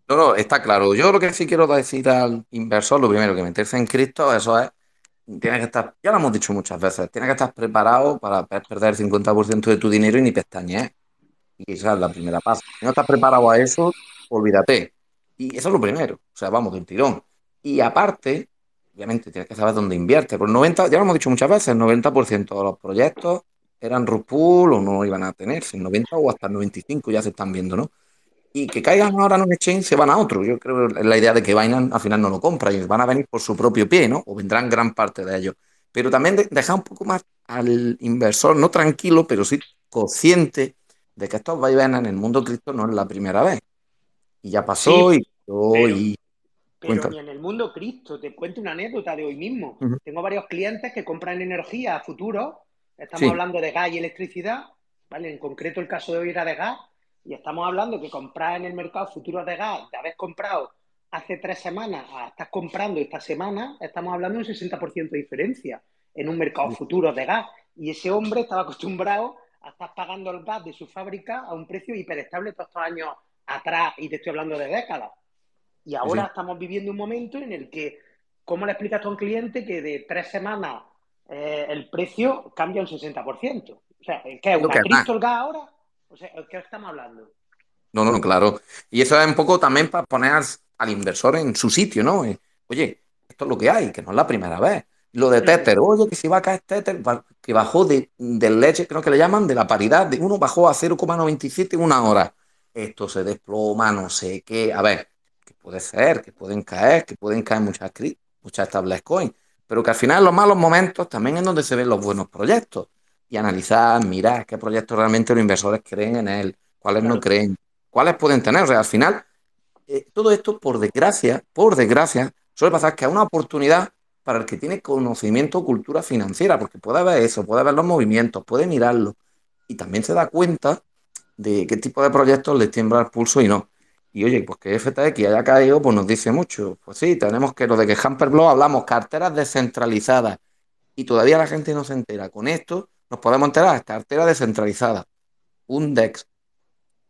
No, no, está claro. Yo lo que sí quiero decir al inversor, lo primero, que meterse en cripto, eso es, tienes que estar, ya lo hemos dicho muchas veces, tienes que estar preparado para perder el 50% de tu dinero y ni pestañear. Y esa es la primera paso. Si no estás preparado a eso, olvídate. Y eso es lo primero. O sea, vamos de un tirón. Y aparte, obviamente tienes que saber dónde invierte. Por 90, ya lo hemos dicho muchas veces, el 90% de los proyectos eran Rupul o no iban a tenerse, el 90 o hasta el 95 ya se están viendo, ¿no? Y que caigan ahora en un exchange se van a otro. Yo creo que la idea de que Binance al final no lo compra y van a venir por su propio pie, ¿no? O vendrán gran parte de ellos. Pero también de, dejar un poco más al inversor, no tranquilo, pero sí consciente de que estos vaivenes en el mundo cripto no es la primera vez. Y ya pasó Sí, y, oh, pero, y pero ni en el mundo cripto. Te cuento una anécdota de hoy mismo. Tengo varios clientes que compran energía a futuro. Estamos Sí, hablando de gas y electricidad, ¿vale? En concreto el caso de hoy era de gas. Y estamos hablando que comprar en el mercado futuros de gas, de haber comprado hace tres semanas a estás comprando esta semana, estamos hablando de un 60% de diferencia en un mercado futuro de gas. Y ese hombre estaba acostumbrado a estar pagando el gas de su fábrica a un precio hiperestable todos estos años atrás, y te estoy hablando de décadas. Y ahora sí. estamos viviendo un momento en el que, ¿cómo le explicas a un cliente que de tres semanas eh, el precio cambia un 60%? O sea, ¿qué es una gas ahora? O sea, ¿de qué estamos hablando? No, no, claro. Y eso es un poco también para poner al, inversor en su sitio, ¿no? Eh, Oye, esto es lo que hay, que no es la primera vez. Lo de. Tether, oye, que si va a caer Tether, que bajó de, del leche, creo que le llaman, de la paridad, de uno bajó a 0,97 en una hora. Esto se desploma, no sé qué. A ver, que puede ser, que pueden caer, que pueden caer muchas, muchas stablecoins, pero que al final en los malos momentos también es donde se ven los buenos proyectos. Y analizar, mirar qué proyectos realmente los inversores creen en él, cuáles no creen, cuáles pueden tener. O sea, al final eh, todo esto, por desgracia, por desgracia, suele pasar que es una oportunidad para el que tiene conocimiento o cultura financiera, porque puede ver eso, puede ver los movimientos, puede mirarlo y también se da cuenta de qué tipo de proyectos les tiembla el pulso y no. Y oye, pues que FTX haya caído, pues nos dice mucho. Pues sí, tenemos que lo de que Hamperblock hablamos, carteras descentralizadas, y todavía la gente no se entera. Con esto nos podemos enterar, cartera descentralizada, un DEX,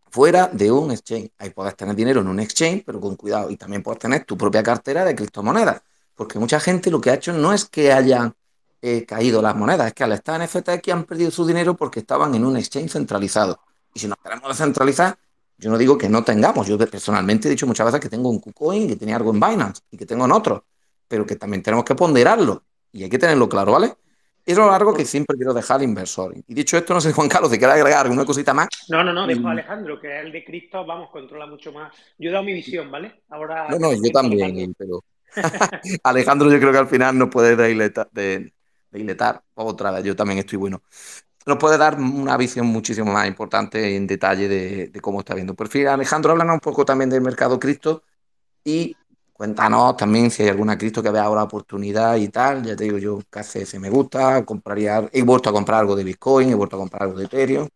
fuera de un exchange. Ahí puedes tener dinero en un exchange, pero con cuidado. Y también puedes tener tu propia cartera de criptomonedas. Porque mucha gente lo que ha hecho no es que hayan eh, caído las monedas, es que al estar en FTX han perdido su dinero porque estaban en un exchange centralizado. Y si nos queremos descentralizar, yo no digo que no tengamos. Yo personalmente he dicho muchas veces que tengo un KuCoin, que tenía algo en Binance y que tengo en otros, pero que también tenemos que ponderarlo y hay que tenerlo claro, ¿vale? Es algo que siempre quiero dejar al inversor. Y dicho esto, no sé, Juan Carlos, si quieres agregar una cosita más. No, no, no, dejo a Y- Alejandro, que es el de cripto, vamos, controla mucho más. Yo he dado mi visión, ¿vale? Ahora No, no, te yo también, pero <laughs> Alejandro yo creo que al final nos puede deiletar, de, deiletar otra vez, yo también estoy bueno. Nos puede dar una visión muchísimo más importante en detalle de, de cómo está viendo. Por fin, Alejandro, háblanos un poco también del mercado cripto y cuéntanos también si hay alguna cripto que vea ahora oportunidad y tal. Ya te digo, yo KCS me gusta, compraría, he vuelto a comprar algo de Bitcoin, he vuelto a comprar algo de Ethereum,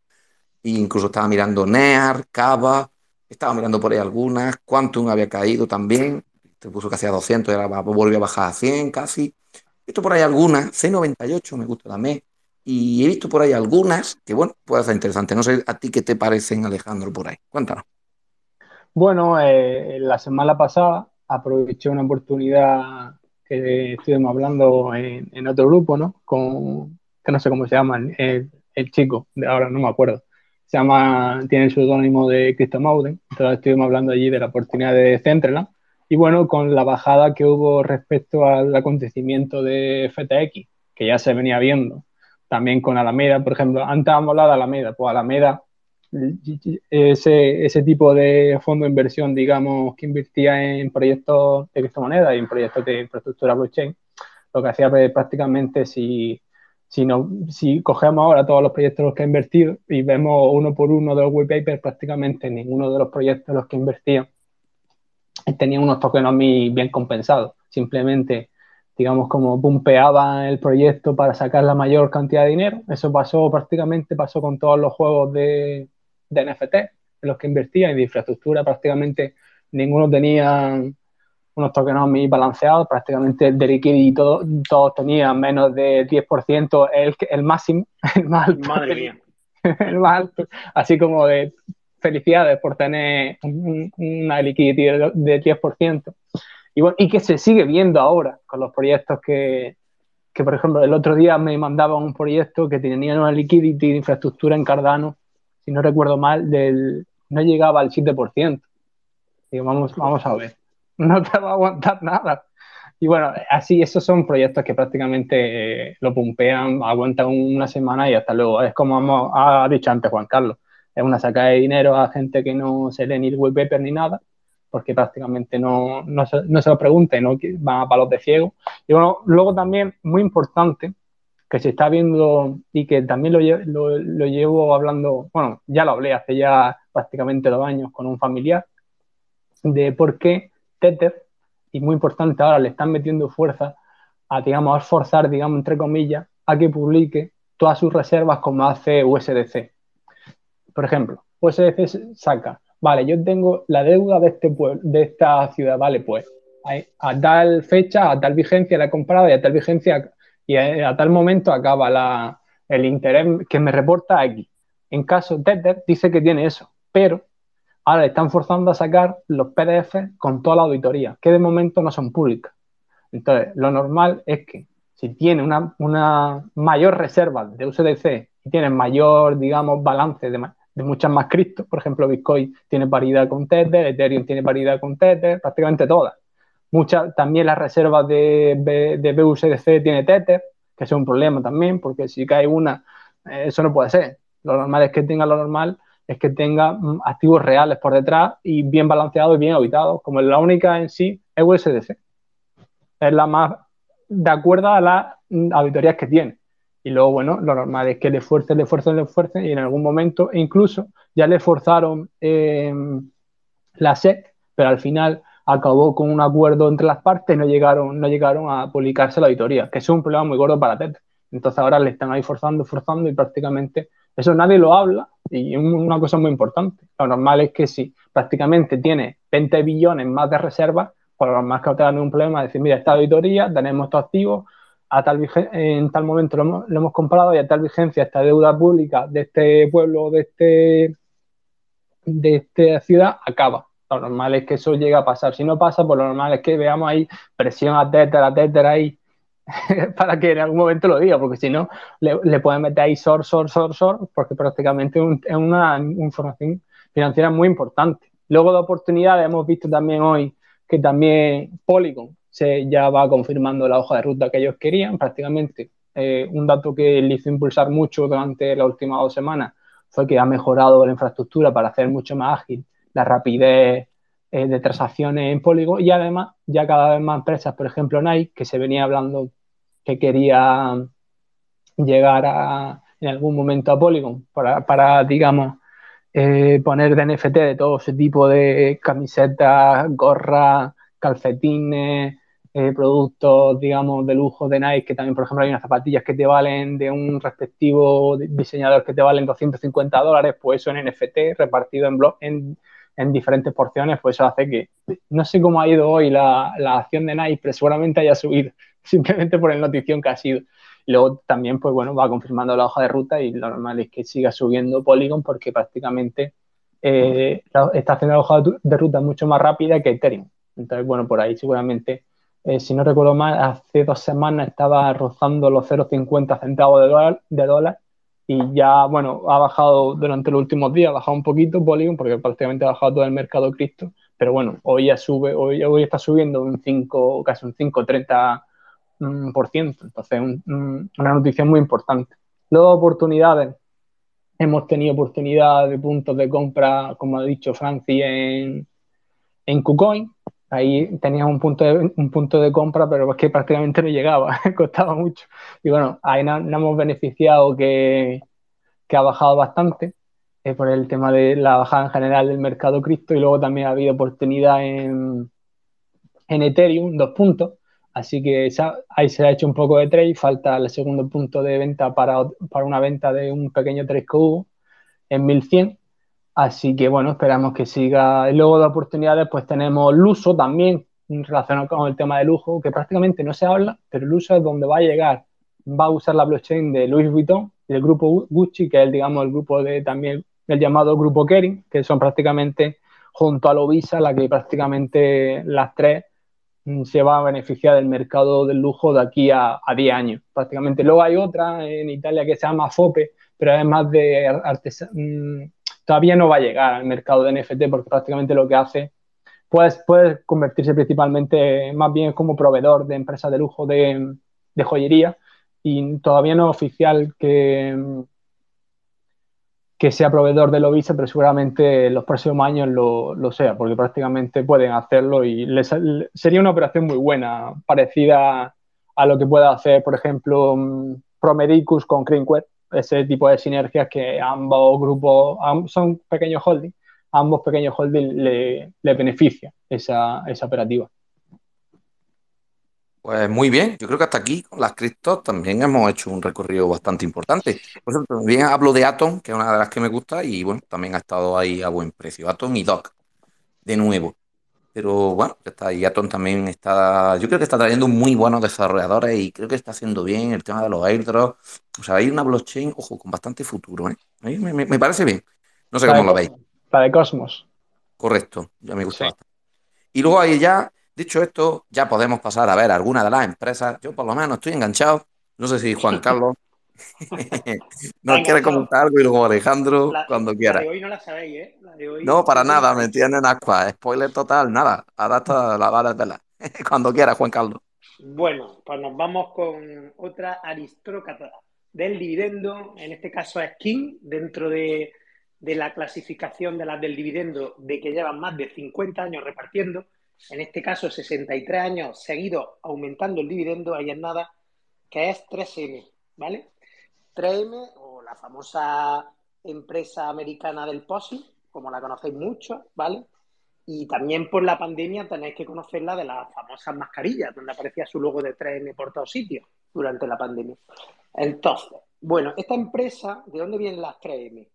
e incluso estaba mirando NEAR, Cava, estaba mirando por ahí algunas, Quantum había caído también, se puso casi a 200 y ahora volvió a bajar a 100 casi. He visto por ahí algunas, C98 me gusta también, y he visto por ahí algunas que, bueno, puede ser interesante. No sé a ti qué te parecen, Alejandro, por ahí. Cuéntanos. Bueno, eh, la semana pasada aproveché una oportunidad que estuvimos hablando en, en otro grupo, ¿no? Con, que no sé cómo se llama, el, el chico, de ahora no me acuerdo. Se llama, tiene el seudónimo de Cristomauden, entonces estuvimos hablando allí de la oportunidad de Decentraland. Y bueno, con la bajada que hubo respecto al acontecimiento de FTX, que ya se venía viendo, también con Alameda, por ejemplo, antes hemos hablado de Alameda, pues Alameda ese, ese tipo de fondo de inversión, digamos, que invertía en proyectos de criptomonedas y en proyectos de infraestructura blockchain, lo que hacía pues, prácticamente si, si, no, si cogemos ahora todos los proyectos en los que ha invertido y vemos uno por uno de los white papers, prácticamente ninguno de los proyectos en los que invertía tenía unos tokenomics bien compensados. Simplemente, digamos, como pumpeaban el proyecto para sacar la mayor cantidad de dinero. Eso pasó prácticamente, pasó con todos los juegos de, de NFT en los que invertían y de infraestructura prácticamente ninguno tenía unos tokenomics balanceados, prácticamente de liquidity todos, todos tenían menos de 10%, el, el máximo, <laughs> el más alto. Madre mía. <laughs> el más alto, así como de felicidades por tener una liquidez de 10%. Y, bueno, y que se sigue viendo ahora con los proyectos que, que, por ejemplo, el otro día me mandaban un proyecto que tenía una liquidity de infraestructura en Cardano, no recuerdo mal, del, no llegaba al 7%. Digo, vamos, vamos a ver, <laughs> no te va a aguantar nada. Y bueno, así, esos son proyectos que prácticamente eh, lo pumpean, aguantan una semana y hasta luego. Es como ha dicho antes Juan Carlos, es una saca de dinero a gente que no se lee ni el web paper ni nada, porque prácticamente no, no, se, no se lo pregunta y no van a palos de ciego. Y bueno, luego también, muy importante, que se está viendo y que también lo, lo, llevo hablando, bueno, ya lo hablé hace ya prácticamente dos años con un familiar, de por qué Tether y muy importante ahora, le están metiendo fuerza a, digamos, a forzar, digamos, entre comillas, a que publique todas sus reservas como hace USDC. Por ejemplo, USDC saca, vale, yo tengo la deuda de, este pueblo, de esta ciudad, vale, pues a tal fecha, a tal vigencia la he comprado y a tal vigencia y a, tal momento acaba la, el interés que me reporta aquí. En caso Tether dice que tiene eso, pero Ahora están forzando a sacar los PDF con toda la auditoría, que de momento no son públicas. Entonces, lo normal es que si tiene una, mayor reserva de USDC y tiene mayor, digamos, balance de, muchas más criptos, por ejemplo, Bitcoin tiene paridad con Tether, Ethereum tiene paridad con Tether, prácticamente todas. Muchas, también las reservas de, de BUSDC tiene Tether, que es un problema también, porque si cae una, eh, eso no puede ser. Lo normal es que tenga lo normal es que tenga mm, activos reales por detrás y bien balanceados y bien auditados, como la única en sí es USDC. Es la más de acuerdo a las mm, auditorías que tiene. Y luego, bueno, lo normal es que le fuercen, le fuercen, le fuercen y en algún momento, incluso ya le forzaron em, la SEC, pero al final acabó con un acuerdo entre las partes no llegaron, no llegaron a publicarse la auditoría, que es un problema muy gordo para TED. Entonces ahora le están ahí forzando, forzando y prácticamente eso nadie lo habla y una cosa muy importante. Lo normal es que si prácticamente tiene 20 billones más de reservas, pues lo normal es que te un problema, decir, mira, esta auditoría, tenemos estos activos, a tal en tal momento lo hemos, comprado y a tal vigencia esta deuda pública de este pueblo, de este de esta ciudad, acaba. Lo normal es que eso llegue a pasar. Si no pasa, pues lo normal es que veamos ahí presión a Tether, a Tether ahí <laughs> para que en algún momento lo diga, porque si no, le, pueden meter ahí SOR, SOR, SOR, SOR, porque prácticamente es una información financiera muy importante. Luego de oportunidades, hemos visto también hoy que también Polygon se ya va confirmando la hoja de ruta que ellos querían, prácticamente. Eh, un dato que le hizo impulsar mucho durante las últimas dos semanas fue que ha mejorado la infraestructura para hacer mucho más ágil la rapidez eh, de transacciones en Polygon y además ya cada vez más empresas, por ejemplo Nike, que se venía hablando que quería llegar a, en algún momento a Polygon para, digamos, eh, poner de NFT de todo ese tipo de camisetas, gorras, calcetines, eh, productos, digamos, de lujo de Nike, que también, por ejemplo, hay unas zapatillas que te valen de un respectivo diseñador que te valen 250 dólares, pues eso en NFT repartido en, en en diferentes porciones, pues eso hace que no sé cómo ha ido hoy la, la acción de Nike, pero seguramente haya subido, <laughs> simplemente por el notición que ha sido. Luego también, pues bueno, va confirmando la hoja de ruta y lo normal es que siga subiendo Polygon porque prácticamente eh, está haciendo la hoja de ruta mucho más rápida que Ethereum. Entonces, bueno, por ahí seguramente, eh, si no recuerdo mal, hace dos semanas estaba rozando los 0,50 centavos de dólar, de dólar y ya, bueno, ha bajado durante los últimos días, ha bajado un poquito Polygon porque prácticamente ha bajado todo el mercado cripto, pero bueno, hoy ya sube, hoy, hoy está subiendo un 5, casi un 5,30%, mm, entonces una noticia muy importante. Luego oportunidades, hemos tenido oportunidad de puntos de compra, como ha dicho Franci, en, en KuCoin, ahí tenías un punto de, un punto de compra, pero es que prácticamente no llegaba, <laughs> costaba mucho. Y bueno, ahí nos no hemos beneficiado que, que, ha bajado bastante eh, por el tema de la bajada en general del mercado cripto y luego también ha habido oportunidad en, en Ethereum, dos puntos. Así que ahí se ha hecho un poco de trade, falta el segundo punto de venta para, para una venta de un pequeño trade que hubo en 1100 Así que bueno, esperamos que siga. Y luego de oportunidades, pues tenemos Luso también, relacionado con el tema de lujo, que prácticamente no se habla, pero Luso es donde va a llegar. Va a usar la blockchain de Louis Vuitton, del grupo Gucci, que es, digamos, el grupo de también el llamado grupo Kering, que son prácticamente junto a Lovisa, la que prácticamente las tres mm, se va a beneficiar del mercado del lujo de aquí a, a 10 años. Prácticamente. Luego hay otra en Italia que se llama FOPE, pero es más de artesanía. Todavía no va a llegar al mercado de NFT porque prácticamente lo que hace pues, puede convertirse principalmente más bien como proveedor de empresas de lujo de, joyería y todavía no es oficial que, sea proveedor de Lovisa, pero seguramente en los próximos años lo, lo sea, porque prácticamente pueden hacerlo y sería una operación muy buena, parecida a lo que pueda hacer, por ejemplo, mm, Promedicus con Crinquet, ese tipo de sinergias que ambos grupos son pequeños holdings, ambos pequeños holdings le, beneficia esa, esa operativa. Pues muy bien, yo creo que hasta aquí con las criptos también hemos hecho un recorrido bastante importante. Por ejemplo, también hablo de Atom, que es una de las que me gusta, y bueno, también ha estado ahí a buen precio. Atom y Doc, de nuevo. Pero bueno, está ahí. Atom también está, yo creo que está trayendo muy buenos desarrolladores y creo que está haciendo bien el tema de los airdrops. O sea, hay una blockchain, ojo, con bastante futuro, ¿eh? A mí me, me parece bien. No sé cómo lo veis. La de Cosmos. Correcto, ya me gusta bastante. Y luego ahí ya Dicho esto, ya podemos pasar a ver algunas de las empresas. Yo por lo menos estoy enganchado. No sé si Juan Carlos <laughs> nos quiere comentar algo y luego Alejandro, cuando quiera. La de hoy no la sabéis, ¿eh? no, para nada, me tienen ascua. Spoiler total, nada. Ahora está la vara de la. <laughs> cuando quiera, Juan Carlos. Bueno, pues nos vamos con otra aristócrata del dividendo, en este caso es King, dentro de, de la clasificación de las del dividendo, de que llevan más de 50 años repartiendo en este caso 63 años seguido aumentando el dividendo, ahí en nada, que es 3M, ¿vale? 3M o la famosa empresa americana del POSI, como la conocéis mucho, ¿vale? Y también por la pandemia tenéis que conocerla de las famosas mascarillas, donde aparecía su logo de 3M por todos sitios durante la pandemia. Entonces, bueno, esta empresa, ¿de dónde vienen las 3M?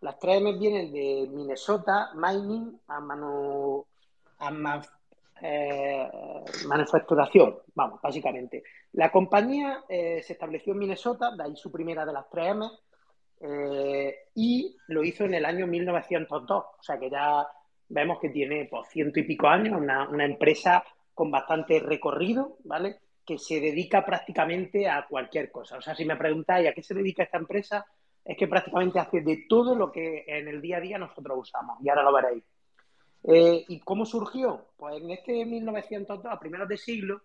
Las 3M vienen de Minnesota Mining a mano a eh, manufacturación, vamos, básicamente. La compañía eh, se estableció en Minnesota, de ahí su primera de las 3M, eh, y lo hizo en el año 1902, o sea que ya vemos que tiene pues, ciento y pico años, una, una empresa con bastante recorrido, ¿vale? Que se dedica prácticamente a cualquier cosa. O sea, si me preguntáis a qué se dedica esta empresa, es que prácticamente hace de todo lo que en el día a día nosotros usamos, y ahora lo veréis. Eh, ¿Y cómo surgió? Pues en este 1902, a primeros de siglo,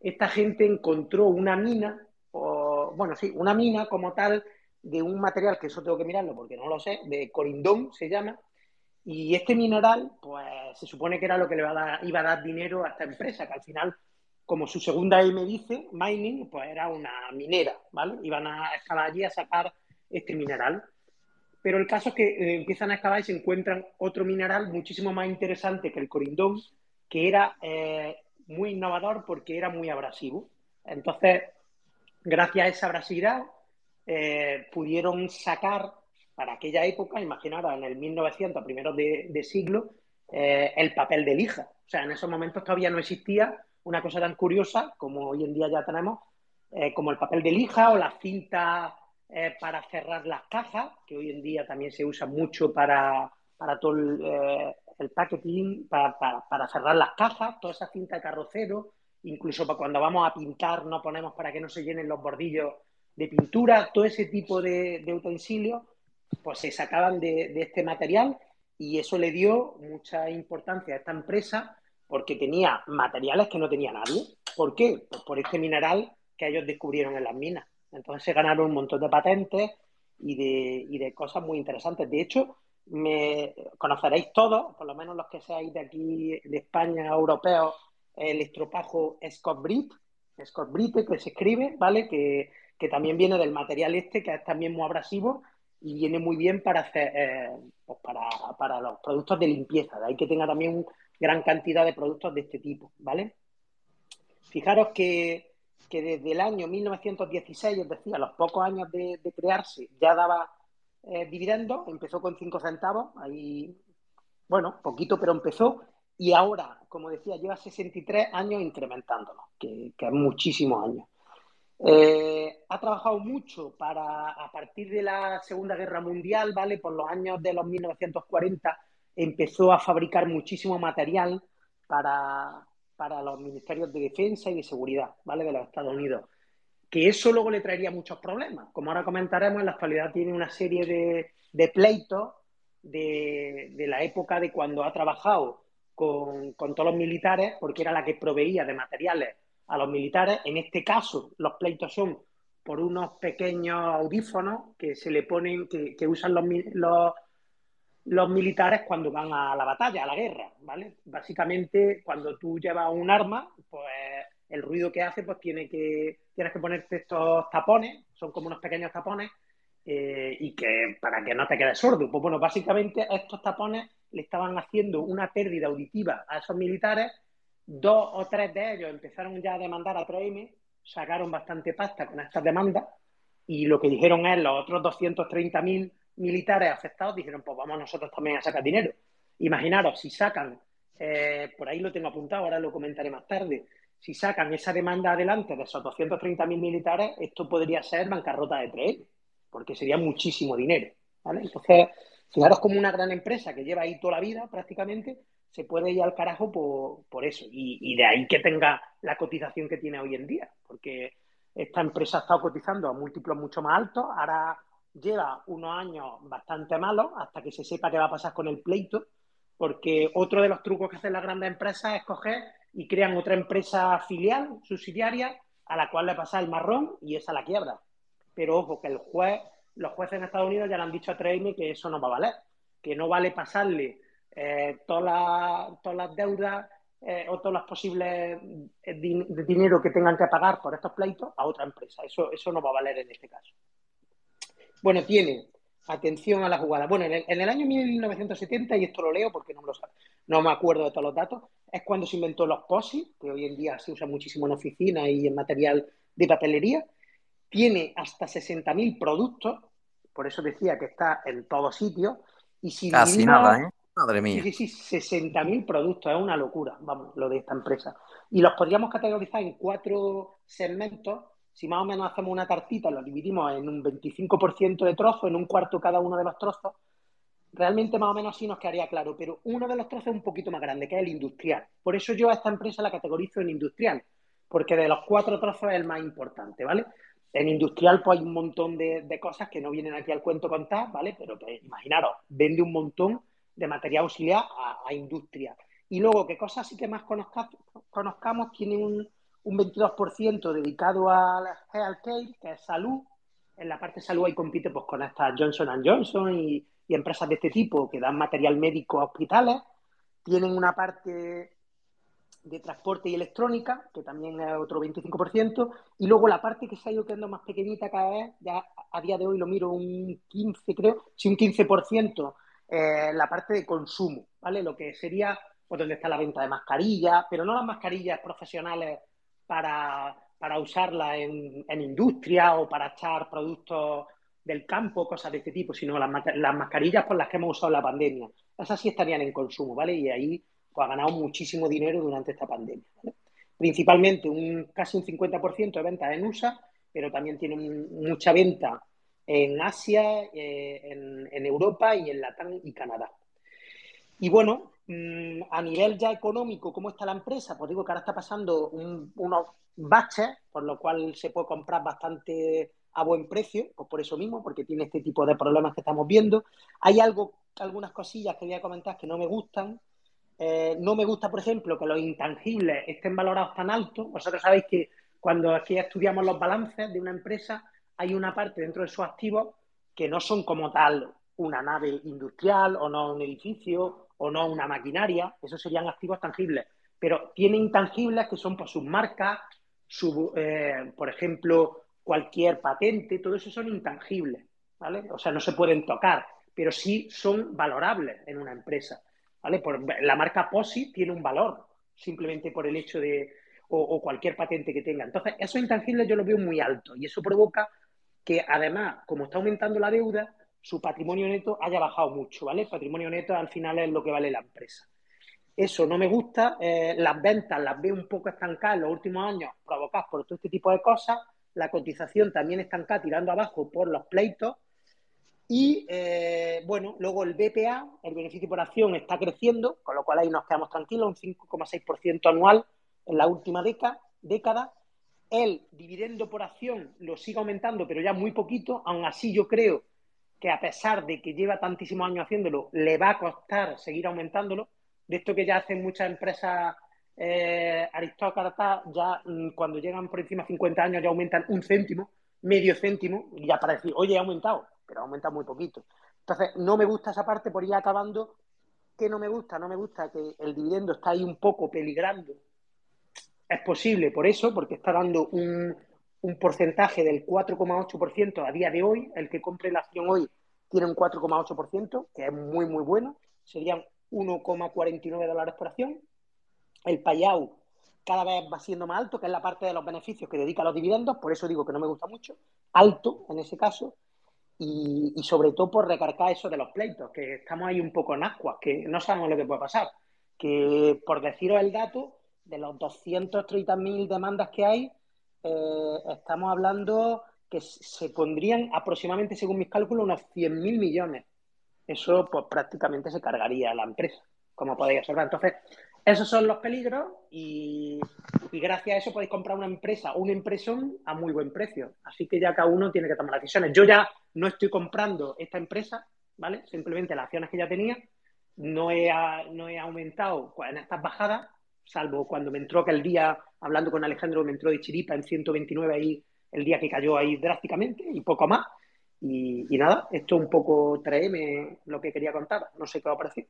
esta gente encontró una mina, o, bueno, sí, una mina como tal de un material, que eso tengo que mirarlo porque no lo sé, de corindón se llama, y este mineral, pues se supone que era lo que le iba a dar, iba a dar dinero a esta empresa, que al final, como su segunda M dice, mining, pues era una minera, ¿vale? Iban a estar allí a sacar este mineral. Pero el caso es que eh, empiezan a excavar y se encuentran otro mineral muchísimo más interesante que el corindón, que era eh, muy innovador porque era muy abrasivo. Entonces, gracias a esa abrasividad, eh, pudieron sacar para aquella época, imaginaros, en el 1900, a primeros de, de siglo, el papel de lija. O sea, en esos momentos todavía no existía una cosa tan curiosa como hoy en día ya tenemos, como el papel de lija o la cinta eh, para cerrar las cajas, que hoy en día también se usa mucho para, para todo el, eh, packaging, para, para, cerrar las cajas, toda esa cinta de carrocero, incluso para cuando vamos a pintar no ponemos para que no se llenen los bordillos de pintura, todo ese tipo de, utensilios, pues se sacaban de, de este material y eso le dio mucha importancia a esta empresa porque tenía materiales que no tenía nadie. ¿Por qué? Pues por este mineral que ellos descubrieron en las minas. Entonces se ganaron un montón de patentes y de, cosas muy interesantes. De hecho, me conoceréis todos, por lo menos los que seáis de aquí, de España, europeos, el estropajo Scott Brit, Scott Brite, que se escribe, ¿vale? Que, también viene del material este, que es también muy abrasivo y viene muy bien para hacer, eh, pues para, los productos de limpieza. De ahí que tenga también gran cantidad de productos de este tipo, ¿vale? Fijaros que que desde el año 1916, es decir, a los pocos años de, crearse, ya daba eh, dividendos, empezó con 5 centavos, ahí, bueno, poquito, pero empezó, y ahora, como decía, lleva 63 años incrementándolo, que, es muchísimos años. Eh, ha trabajado mucho para, a partir de la Segunda Guerra Mundial, ¿vale? Por los años de los 1940 empezó a fabricar muchísimo material para, para los ministerios de defensa y de seguridad, ¿vale? De los Estados Unidos. Que eso luego le traería muchos problemas. Como ahora comentaremos, en la actualidad tiene una serie de, de pleitos de, de, la época de cuando ha trabajado con, todos los militares, porque era la que proveía de materiales a los militares. En este caso, los pleitos son por unos pequeños audífonos que se le ponen, que, que usan los, los, los, militares cuando van a la batalla, a la guerra, ¿vale? Básicamente, cuando tú llevas un arma, pues el ruido que hace, pues tiene que, tienes que ponerte estos tapones, son como unos pequeños tapones, eh, y que para que no te quedes sordo. Pues bueno, básicamente estos tapones le estaban haciendo una pérdida auditiva a esos militares Dos o tres de ellos empezaron ya a demandar a 3M, sacaron bastante pasta con estas demandas y lo que dijeron es los otros 230.000 militares afectados dijeron, pues vamos nosotros también a sacar dinero. Imaginaros, si sacan, eh, por ahí lo tengo apuntado, ahora lo comentaré más tarde, si sacan esa demanda adelante de esos 230.000 militares, esto podría ser bancarrota de 3M, porque sería muchísimo dinero. ¿vale? Entonces, fijaros como una gran empresa que lleva ahí toda la vida prácticamente, se puede ir al carajo por, eso. Y, de ahí que tenga la cotización que tiene hoy en día, porque esta empresa ha estado cotizando a múltiplos mucho más altos, ahora lleva unos años bastante malos hasta que se sepa qué va a pasar con el pleito, porque otro de los trucos que hacen las grandes empresas es coger y crean otra empresa filial, subsidiaria, a la cual le pasa el marrón y esa la quiebra. Pero ojo, que el juez, los jueces en Estados Unidos ya le han dicho a 3 que eso no va a valer, que no vale pasarle eh, todas, todas las deudas eh, o todas las posibles eh, de dinero que tengan que pagar por estos pleitos a otra empresa. Eso, eso no va a valer en este caso. Bueno, tiene atención a la jugada. Bueno, en el, año 1970, y esto lo leo porque no me, lo, no me acuerdo de todos los datos, es cuando se inventó los POSI, que hoy en día se usa muchísimo en oficina y en material de papelería. Tiene hasta 60.000 productos, por eso decía que está en todos sitios. Y si Casi nada, ¿eh? Madre mía. Sí, sí, 60.000 productos, es una locura, vamos, lo de esta empresa. Y los podríamos categorizar en cuatro segmentos. Si más o menos hacemos una tartita, lo dividimos en un 25% de trozo, en un cuarto cada uno de los trozos, realmente más o menos sí nos quedaría claro, pero uno de los trozos es un poquito más grande, que es el industrial. Por eso yo a esta empresa la categorizo en industrial, porque de los cuatro trozos es el más importante, ¿vale? En industrial pues hay un montón de, cosas que no vienen aquí al cuento contar, ¿vale? Pero que imaginaros, vende un montón de material auxiliar a, industria. Y luego, ¿qué cosas sí que más conozcamos? Tiene un, un 22% dedicado a healthcare, que es salud. En la parte de salud ahí compite pues, con estas Johnson Johnson y, y empresas de este tipo que dan material médico a hospitales. Tienen una parte de transporte y electrónica, que también es otro 25%, y luego la parte que se ha ido quedando más pequeñita cada vez, ya a día de hoy lo miro un 15, creo, sí, un 15% eh, la parte de consumo, ¿vale? Lo que sería, pues, donde está la venta de mascarillas, pero no las mascarillas profesionales para, para usarlas en, en, industria o para echar productos del campo, cosas de este tipo, sino las, las mascarillas por las que hemos usado la pandemia. Esas sí estarían en consumo, ¿vale? Y ahí pues, ha ganado muchísimo dinero durante esta pandemia. Principalmente un, casi un 50% de ventas en USA, pero también tiene mucha venta en Asia, eh, en, Europa y en Latam y Canadá. Y bueno, mm, a nivel ya económico, ¿cómo está la empresa? Pues digo que ahora está pasando unos baches, por lo cual se puede comprar bastante a buen precio, pues por eso mismo, porque tiene este tipo de problemas que estamos viendo. Hay algo, algunas cosillas que voy a comentar que no me gustan. Eh, no me gusta, por ejemplo, que los intangibles estén valorados tan altos. Vosotros sabéis que cuando aquí estudiamos los balances de una empresa, hay una parte dentro de sus activos que no son como tal una nave industrial o no un edificio o no una maquinaria, esos serían activos tangibles, pero tiene intangibles que son por sus marcas, su, eh, por ejemplo, cualquier patente, todo eso son intangibles, ¿vale? O sea, no se pueden tocar, pero sí son valorables en una empresa, ¿vale? Por, la marca POSI tiene un valor, simplemente por el hecho de, o, o, cualquier patente que tenga. Entonces, esos intangibles yo los veo muy altos y eso provoca que además, como está aumentando la deuda, su patrimonio neto haya bajado mucho, ¿vale? El patrimonio neto al final es lo que vale la empresa. Eso no me gusta, eh, las ventas las veo un poco estancadas en los últimos años, provocadas por todo este tipo de cosas, la cotización también está tirando abajo por los pleitos. Y eh, bueno, luego el BPA, el beneficio por acción, está creciendo, con lo cual ahí nos quedamos tranquilos, un 5,6% anual en la última década, década. El dividendo por acción lo sigue aumentando, pero ya muy poquito. Aún así, yo creo que a pesar de que lleva tantísimos años haciéndolo, le va a costar seguir aumentándolo. De esto que ya hacen muchas empresas eh, aristócratas, ya mm, cuando llegan por encima de 50 años ya aumentan un céntimo, medio céntimo, y ya para decir, oye, ha aumentado, pero aumenta muy poquito. Entonces, no me gusta esa parte por ir acabando. ¿Qué no me gusta? No me gusta que el dividendo está ahí un poco peligrando. Es posible por eso, porque está dando un, un porcentaje del 4,8% a día de hoy. El que compre la acción hoy tiene un 4,8%, que es muy, muy bueno. Serían 1,49 dólares por acción. El payout cada vez va siendo más alto, que es la parte de los beneficios que dedica a los dividendos, por eso digo que no me gusta mucho. Alto en ese caso. Y, sobre todo por recargar eso de los pleitos, que estamos ahí un poco en ascuas, que no sabemos lo que puede pasar. Que por deciros el dato, de los 230.000 demandas que hay, eh, estamos hablando que se pondrían aproximadamente, según mis cálculos, unos 100.000 millones. Eso pues prácticamente se cargaría la empresa, como podéis observar. Entonces, esos son los peligros y, gracias a eso podéis comprar una empresa o una impresión a muy buen precio. Así que ya cada uno tiene que tomar decisiones. Yo ya no estoy comprando esta empresa, ¿vale? Simplemente las acciones que ya tenía. No he, no he aumentado en estas bajadas salvo cuando me entró aquel día, hablando con Alejandro, me entró de chiripa en 129 ahí, el día que cayó ahí drásticamente y poco más. Y, nada, esto un poco traeme lo que quería contar. No sé qué va a parecer.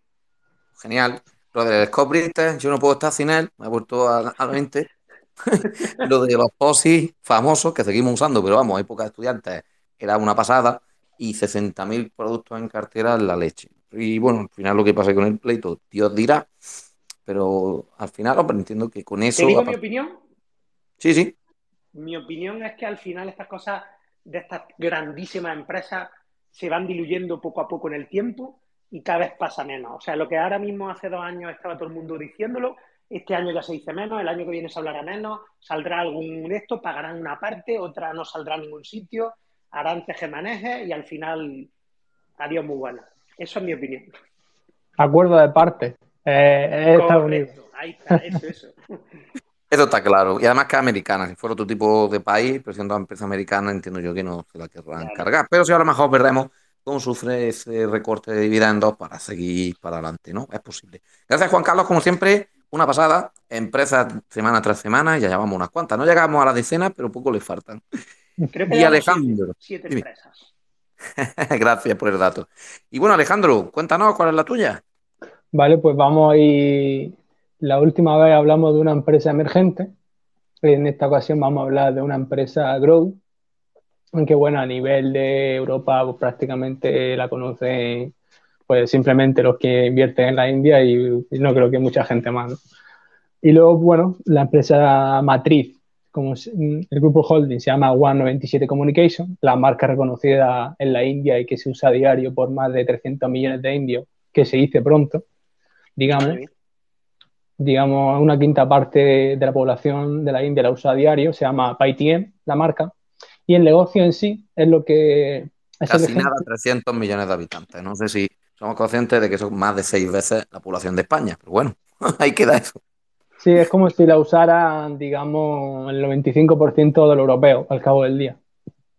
Genial. Lo del Scott yo no puedo estar sin él, me ha vuelto a, la mente. <laughs> lo de los POSI famosos que seguimos usando, pero vamos, hay pocas estudiantes, era una pasada, y 60.000 productos en cartera en la leche. Y bueno, al final lo que pasa con el pleito, Dios dirá, pero al final entiendo que con eso... ¿Te digo mi opinión? Sí, sí. Mi opinión es que al final estas cosas de estas grandísimas empresas se van diluyendo poco a poco en el tiempo y cada vez pasa menos. O sea, lo que ahora mismo hace dos años estaba todo el mundo diciéndolo, este año ya se dice menos, el año que viene se hablará menos, saldrá algún de estos, pagarán una parte, otra no saldrá a ningún sitio, harán tejemanejes y al final, adiós muy buena. Eso es mi opinión. Acuerdo de parte. Eh, Estados Unidos. Ahí está, eso, eso. <laughs> Eso está claro. Y además que es americana. Si fuera otro tipo de país, pero siendo una empresa americana, entiendo yo que no se la querrán cargar. Pero si a lo mejor veremos cómo sufre ese recorte de dividendos para seguir para adelante, ¿no? Es posible. Gracias, Juan Carlos, como siempre. Una pasada. Empresas semana tras semana, ya llevamos unas cuantas. No llegamos a la decena, pero poco le faltan. Creo que y Alejandro. Siete, siete empresas. <laughs> Gracias por el dato. Y bueno, Alejandro, cuéntanos cuál es la tuya. Vale, pues vamos a. La última vez hablamos de una empresa emergente. En esta ocasión vamos a hablar de una empresa Grow, aunque bueno, a nivel de Europa pues, prácticamente la conocen pues simplemente los que invierten en la India y, no creo que mucha gente más. Y luego, bueno, la empresa matriz, como el grupo holding se llama One97 Communication, la marca reconocida en la India y que se usa a diario por más de 300 millones de indios, que se dice pronto digamos, digamos, una quinta parte de, la población de la India la usa a diario, se llama PayTM, la marca, y el negocio en sí es lo que... Es Casi nada, 300 millones de habitantes. No sé si somos conscientes de que son más de seis veces la población de España, pero bueno, <laughs> ahí queda eso. Sí, es como si la usaran, digamos, el 95% del europeo al cabo del día.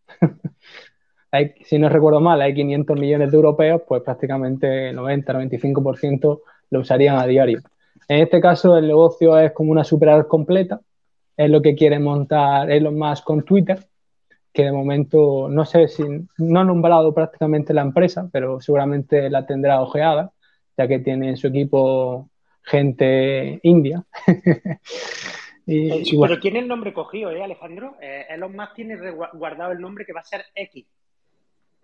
<laughs> si no recuerdo mal, hay 500 millones de europeos, pues prácticamente 90-95% lo usarían a diario. En este caso, el negocio es como una super completa. Es lo que quiere montar Elon Musk con Twitter, que de momento no sé si no ha nombrado prácticamente la empresa, pero seguramente la tendrá ojeada, ya que tiene en su equipo gente india. <laughs> Eh, pero tiene el nombre cogido, ¿eh, Alejandro? Eh, Elon Musk tiene guardado el nombre que va a ser X.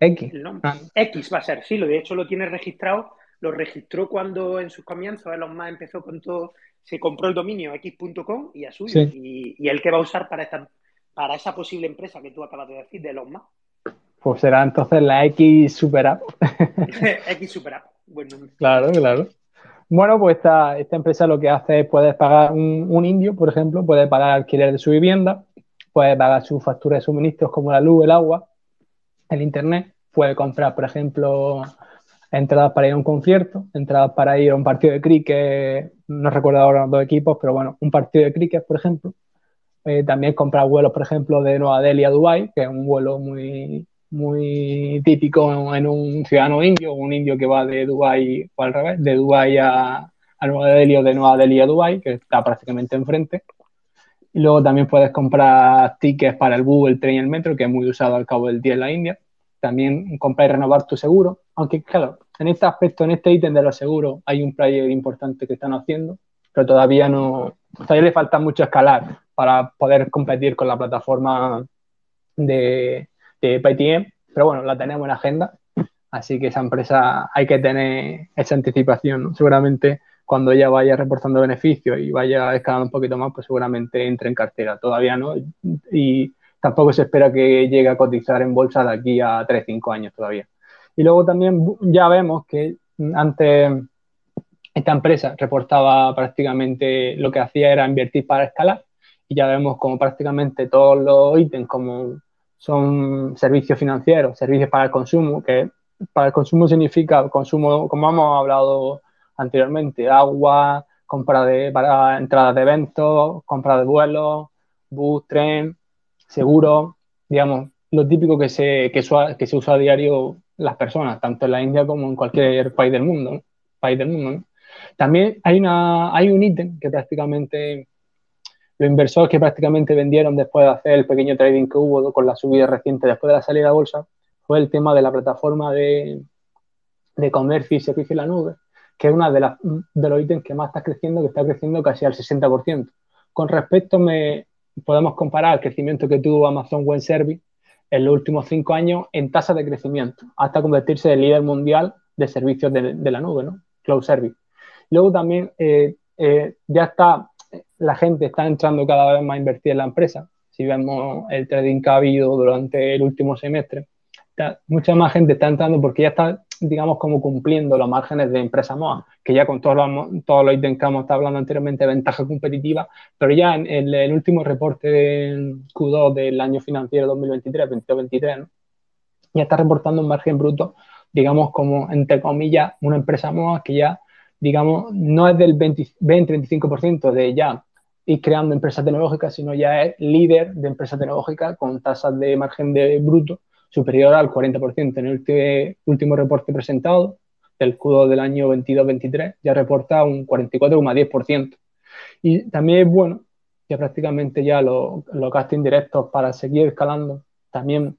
X. Ah. X va a ser, sí, lo de hecho lo tiene registrado lo registró cuando en sus comienzos Elon Musk empezó con todo, se compró el dominio x.com y a suyo, y, el que va a usar para, esta, para esa posible empresa que tú acabas de decir de Elon Musk. Pues será entonces la X Super App. <laughs> X Super App. Bueno. Claro, claro. Bueno, pues esta, empresa lo que hace es puedes pagar un, indio, por ejemplo, puede pagar alquiler de su vivienda, puede pagar su factura de suministros como la luz, el agua, el internet, puede comprar, por ejemplo, entradas para ir a un concierto, entradas para ir a un partido de cricket, no recuerdo ahora los dos equipos, pero bueno, un partido de cricket, por ejemplo. Eh, también comprar vuelos, por ejemplo, de Nueva Delhi a Dubái, que es un vuelo muy, muy típico en un ciudadano indio, un indio que va de Dubái o al revés, de Dubái a, Nueva Delhi o de Nueva Delhi a Dubái, que está prácticamente enfrente. Y luego también puedes comprar tickets para el bus, el tren y el metro, que es muy usado al cabo del día en la India. También comprar y renovar tu seguro, aunque claro, en este aspecto, en este ítem de los seguros, hay un player importante que están haciendo, pero todavía no, todavía le falta mucho escalar para poder competir con la plataforma de, de PayTM, pero bueno, la tenemos en agenda, así que esa empresa hay que tener esa anticipación, seguramente cuando ella vaya reportando beneficios y vaya escalando un poquito más, pues seguramente entre en cartera, todavía no, y tampoco se espera que llegue a cotizar en bolsa de aquí a 3-5 años todavía. Y luego también ya vemos que antes esta empresa reportaba prácticamente lo que hacía era invertir para escalar. Y ya vemos como prácticamente todos los ítems como son servicios financieros, servicios para el consumo, que para el consumo significa consumo, como hemos hablado anteriormente, agua, compra de para entradas de eventos, compra de vuelos, bus, tren, seguro, digamos, lo típico que se, que, que se usa a diario las personas, tanto en la India como en cualquier país del mundo. País del mundo También hay, una, hay un ítem que prácticamente los inversores que prácticamente vendieron después de hacer el pequeño trading que hubo con la subida reciente después de la salida a bolsa fue el tema de la plataforma de, de comercio y servicio en la nube, que es uno de, de los ítems que más está creciendo, que está creciendo casi al 60%. Con respecto, me, podemos comparar el crecimiento que tuvo Amazon Web Service en los últimos cinco años en tasa de crecimiento, hasta convertirse en líder mundial de servicios de, la nube, ¿no? Cloud Service. Luego también eh, eh, ya está, la gente está entrando cada vez más a invertir en la empresa. Si vemos el trading que ha habido durante el último semestre, mucha más gente está entrando porque ya está, digamos, como cumpliendo los márgenes de empresa MOA, que ya con todos los, todos los ítems que hemos estado hablando anteriormente, ventaja competitiva, pero ya en, el último reporte de Q2 del año financiero 2023, 2023, ya está reportando un margen bruto, digamos, como, entre comillas, una empresa MOA que ya, digamos, no es del 20-35% de ya ir creando empresas tecnológicas, sino ya es líder de empresas tecnológicas con tasas de margen de bruto superior al 40%. En el último reporte presentado, del Q2 del año 22-23, ya reporta un 44,10%. Y también es bueno que prácticamente ya los, gastos indirectos para seguir escalando también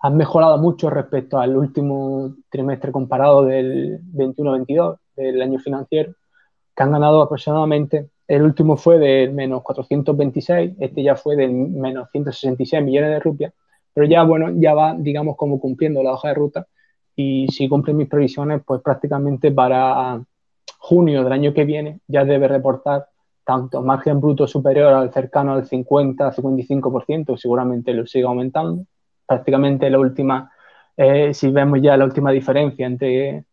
han mejorado mucho respecto al último trimestre comparado del 21-22 del año financiero, que han ganado aproximadamente, el último fue del menos 426, este ya fue del menos 166 millones de rupias, pero ya, bueno, ya va, digamos, como cumpliendo la hoja de ruta y si cumple mis previsiones, pues prácticamente para junio del año que viene ya debe reportar tanto margen bruto superior al cercano al 50-55%, seguramente lo siga aumentando. Prácticamente la última, eh, si vemos ya la última diferencia entre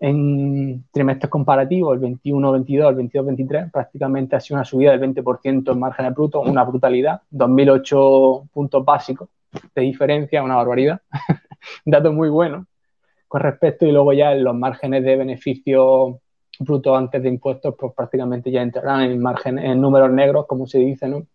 en trimestres comparativos, el 21-22, el 22-23, prácticamente ha sido una subida del 20% en margen bruto, una brutalidad, 2.008 puntos básicos de diferencia, una barbaridad. <laughs> Dato muy bueno con respecto y luego ya los márgenes de beneficio bruto antes de impuestos, pues prácticamente ya entrarán en margen, en números negros, como se dice, ¿no?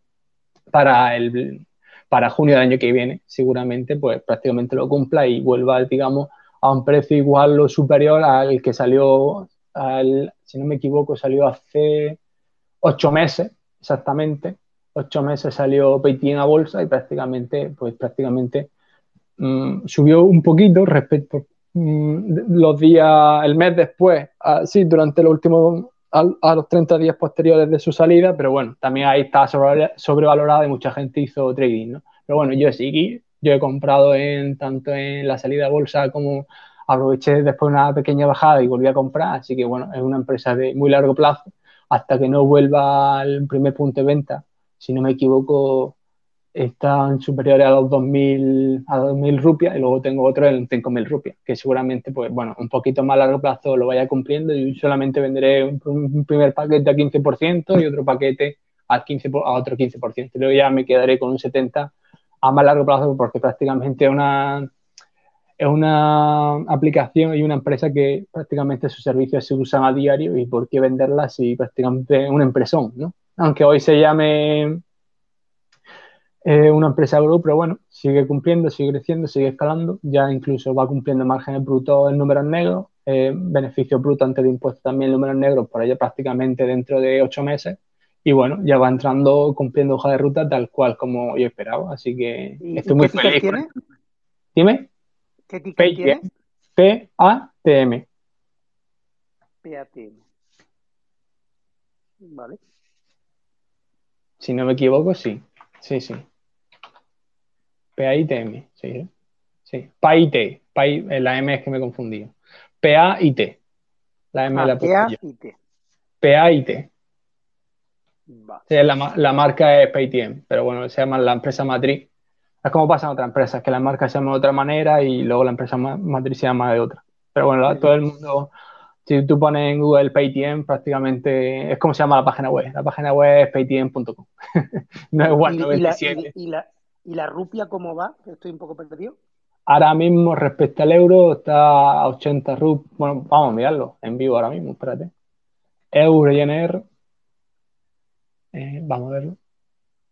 Para el para junio del año que viene, seguramente, pues prácticamente lo cumpla y vuelva, digamos, a un precio igual o superior al que salió, al, si no me equivoco, salió hace ocho meses exactamente, ocho meses salió Paytm a bolsa y prácticamente, pues prácticamente mm, subió un poquito respecto mm, los días, el mes después, sí, durante los últimos, a, los 30 días posteriores de su salida, pero bueno, también ahí está sobrevalorada y mucha gente hizo trading, ¿no? Pero bueno, yo seguí, yo he comprado en tanto en la salida a bolsa como aproveché después una pequeña bajada y volví a comprar, así que bueno, es una empresa de muy largo plazo hasta que no vuelva al primer punto de venta si no me equivoco, están superiores a los 2.000 a 2000 rupias y luego tengo otro en 5.000 rupias, que seguramente, pues bueno, un poquito más a largo plazo lo vaya cumpliendo y solamente venderé un, primer paquete a 15% y otro paquete al 15, a otro 15%. Luego ya me quedaré con un 70% a más largo plazo porque prácticamente es una, es una aplicación y una empresa que prácticamente sus servicios se usan a diario y por qué venderla si prácticamente es una empresón, ¿no? Aunque hoy se llame eh, una empresa group, pero bueno, sigue cumpliendo, sigue creciendo, sigue escalando, ya incluso va cumpliendo márgenes brutos en números negros, eh, beneficios brutos antes de impuestos también en números negros por ello prácticamente dentro de ocho meses y bueno, ya va entrando cumpliendo hoja de ruta tal cual como yo esperaba, así que estoy muy feliz. Tiene? Dime. ¿Qué ticket tiene? P-A-T-M. P-A-T-M. Vale. Si no me equivoco, sí. Sí, sí. P-A-I-T-M. Sí, sí. PAIT. PAI, la M es que me confundí. P-A-I-T. La M Ah, la. P-A-I-T. P-A-I-T. La, la marca es Paytm, pero bueno, se llama la empresa matriz. Es como pasa en otras empresas, que la marca se llama de otra manera y luego la empresa ma- matriz se llama de otra. Pero bueno, la- todo el mundo, si tú pones en Google Paytm, prácticamente es como se llama la página web. La página web es paytm.com. <laughs> no es ¿Y, One y la, 97. y, y la, ¿Y la rupia cómo va? Estoy un poco perdido. Ahora mismo, respecto al euro, está a 80 rup. Bueno, vamos a mirarlo en vivo ahora mismo, espérate. Euro YNR. Eh, vamos a verlo.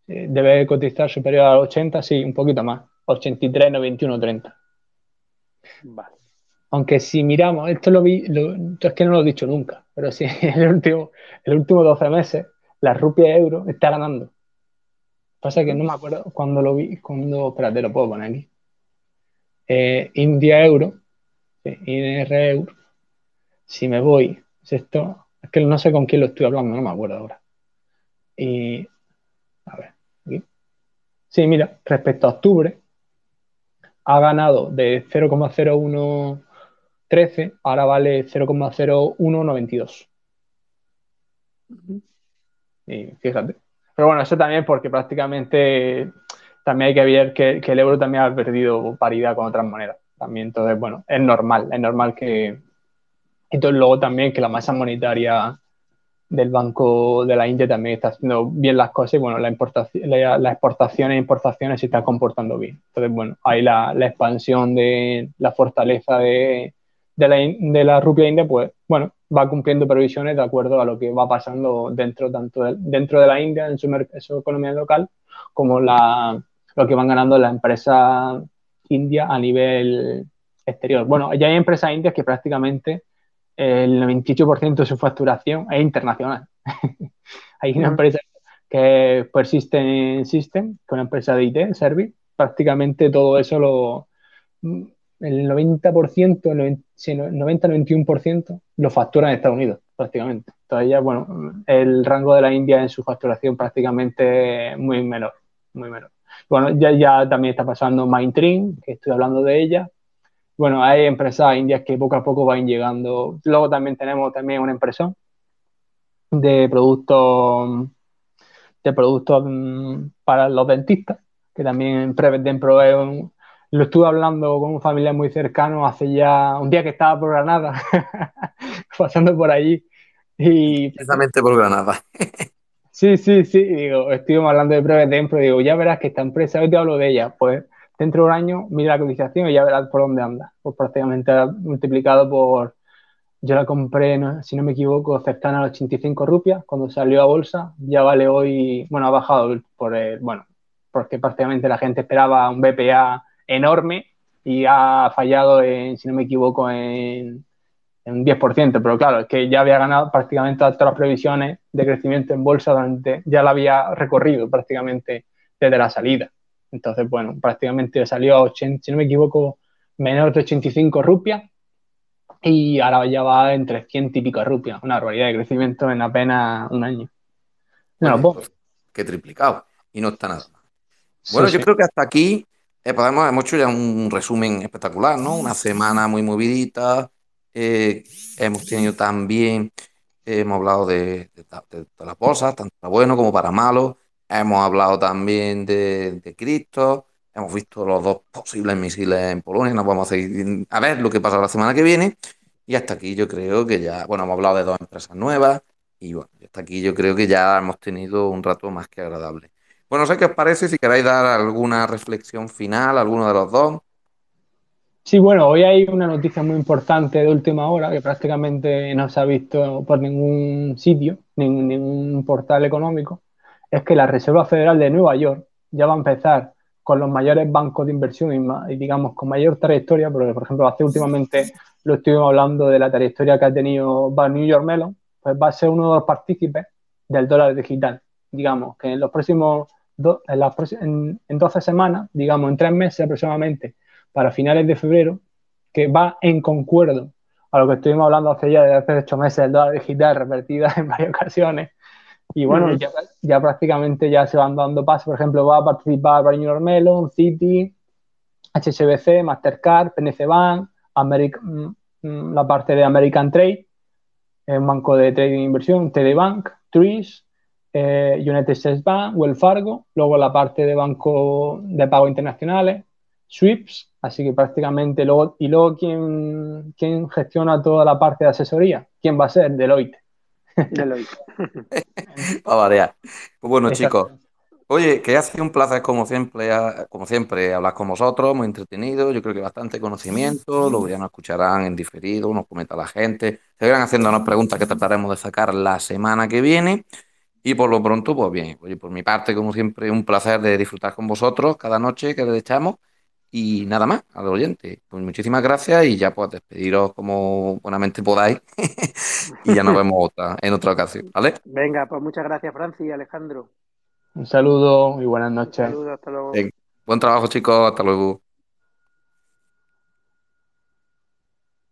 Eh, debe cotizar superior a 80, sí, un poquito más. 83, 91, 30. Vale. Aunque si miramos, esto lo vi, es que no lo he dicho nunca, pero sí, en <laughs> el último, el último 12 meses, la rupia euro está ganando. Pasa que no me acuerdo cuando lo vi, cuando, espérate, lo puedo poner aquí. Eh, India euro, INR euro. Si me voy, es esto, es que no sé con quién lo estoy hablando, no me acuerdo ahora. Y, a ver, aquí. Sí, mira, respecto a octubre, ha ganado de 0,0113, ahora vale 0,0192. Y fíjate. Pero bueno, eso también porque prácticamente también hay que ver que, que el euro también ha perdido paridad con otras monedas. También, entonces, bueno, es normal, es normal que. Y entonces, luego también que la masa monetaria del Banco de la India también está haciendo bien las cosas y bueno, la importación, la, las exportaciones e importaciones se están comportando bien. Entonces, bueno, hay la, la expansión de la fortaleza de, de, la, de la rupia india, pues bueno, va cumpliendo previsiones de acuerdo a lo que va pasando dentro, tanto de, dentro de la India, en su, en economía local, como la, lo que van ganando las empresas indias a nivel exterior. Bueno, ya hay empresas indias que prácticamente el 98% de su facturación es internacional. <laughs> hay una empresa que es Persistent System, que es una empresa de IT, Service, prácticamente todo eso lo, el 90%, el 90, sí, no, 90-91% lo factura en Estados Unidos, prácticamente. Ya, bueno, el rango de la India en su facturación prácticamente muy menor, muy menor. Bueno, ya, ya también está pasando Mindtree, que estoy hablando de ella. Bueno, hay empresas indias que poco a poco van llegando. Luego también tenemos también una empresa de productos de productos mm, para los dentistas, que también Prevent Dentro es un- lo estuve hablando con un familiar muy cercano hace ya un día que estaba por Granada, <laughs> pasando por allí. Y Precisamente por Granada. sí, sí, sí, digo, estuvimos hablando de Prevent Dentro, y digo, ya verás que esta empresa, hoy te hablo de ella, pues dentro de un año mira la cotización y ya verás por dónde anda. Pues prácticamente multiplicado por, yo la compré, no- si no me equivoco, cercana a las 85 rupias cuando salió a bolsa. Ya vale hoy, bueno, ha bajado por el, bueno, porque prácticamente la gente esperaba un BPA enorme y ha fallado en, si no me equivoco, en, en un 10%. Pero claro, es que ya había ganado prácticamente todas las previsiones de crecimiento en bolsa durante, ya la había recorrido prácticamente desde la salida. Entonces, bueno, prácticamente salió a 80, si no me equivoco, menos de 85 rupias y ahora ya va en 300 y pico rupias, una barbaridad de crecimiento en apenas un año. No, Oye, pues, que triplicado. Y no está nada. Bueno, sí, yo sí. creo que hasta aquí eh, podemos, hemos hecho ya un resumen espectacular, ¿no? Una semana muy movidita. eh, hemos tenido también, eh, hemos hablado de, de, de las bolsas, tanto para bueno como para malo. Hemos hablado también de, cripto. Hemos visto los dos posibles misiles en Polonia. Nos vamos a seguir a ver lo que pasa la semana que viene. Y hasta aquí yo creo que ya, bueno, hemos hablado de dos empresas nuevas. Y bueno, hasta aquí yo creo que ya hemos tenido un rato más que agradable. Bueno, no sé qué os parece, si queréis dar alguna reflexión final, alguno de los dos. Sí, bueno, hoy hay una noticia muy importante de última hora que prácticamente no se ha visto por ningún sitio, ningún, portal económico. Es que la Reserva Federal de Nueva York ya va a empezar con los mayores bancos de inversión y, digamos con mayor trayectoria, porque por ejemplo hace últimamente lo estuvimos hablando de la trayectoria que ha tenido New York Mellon, pues va a ser uno de los partícipes del dólar digital. Digamos que en los próximos, en, en, 12 semanas, digamos en tres meses aproximadamente, para finales de febrero, que va en concuerdo a lo que estuvimos hablando hace ya de hace ocho meses del dólar digital repetida <laughs> en varias ocasiones, y bueno, ya, prácticamente ya se van dando pasos. Por ejemplo, va a participar New Mellon, Citi, HSBC, Mastercard, PNC Bank, mm, mm, la parte de American Trade, un banco de trading e inversión, TD Bank, Trees, eh, United States Bank, Wells Fargo, luego la parte de banco de pago internacionales, SWIPS, así que prácticamente luego, y luego ¿quién, quién gestiona toda la parte de asesoría, ¿quién va a ser? Deloitte. Deloitte. <laughs> Va a variar. Pues bueno, chicos. Oye, que ha sido un placer como siempre, como siempre hablar con vosotros, muy entretenido, yo creo que bastante conocimiento, lo ya nos escucharán en diferido, nos comenta la gente, seguirán haciéndonos preguntas que trataremos de sacar la semana que viene y por lo pronto, pues bien, oye, por mi parte, como siempre, un placer de disfrutar con vosotros cada noche que les echamos y nada más, al oyente. Pues muchísimas gracias y ya pues despediros como buenamente podáis. <laughs> y ya nos vemos otra, en otra ocasión, ¿vale? Venga, pues muchas gracias, Francis y Alejandro. Un saludo y buenas noches. Un saludo, hasta luego. buen trabajo, chicos, hasta luego.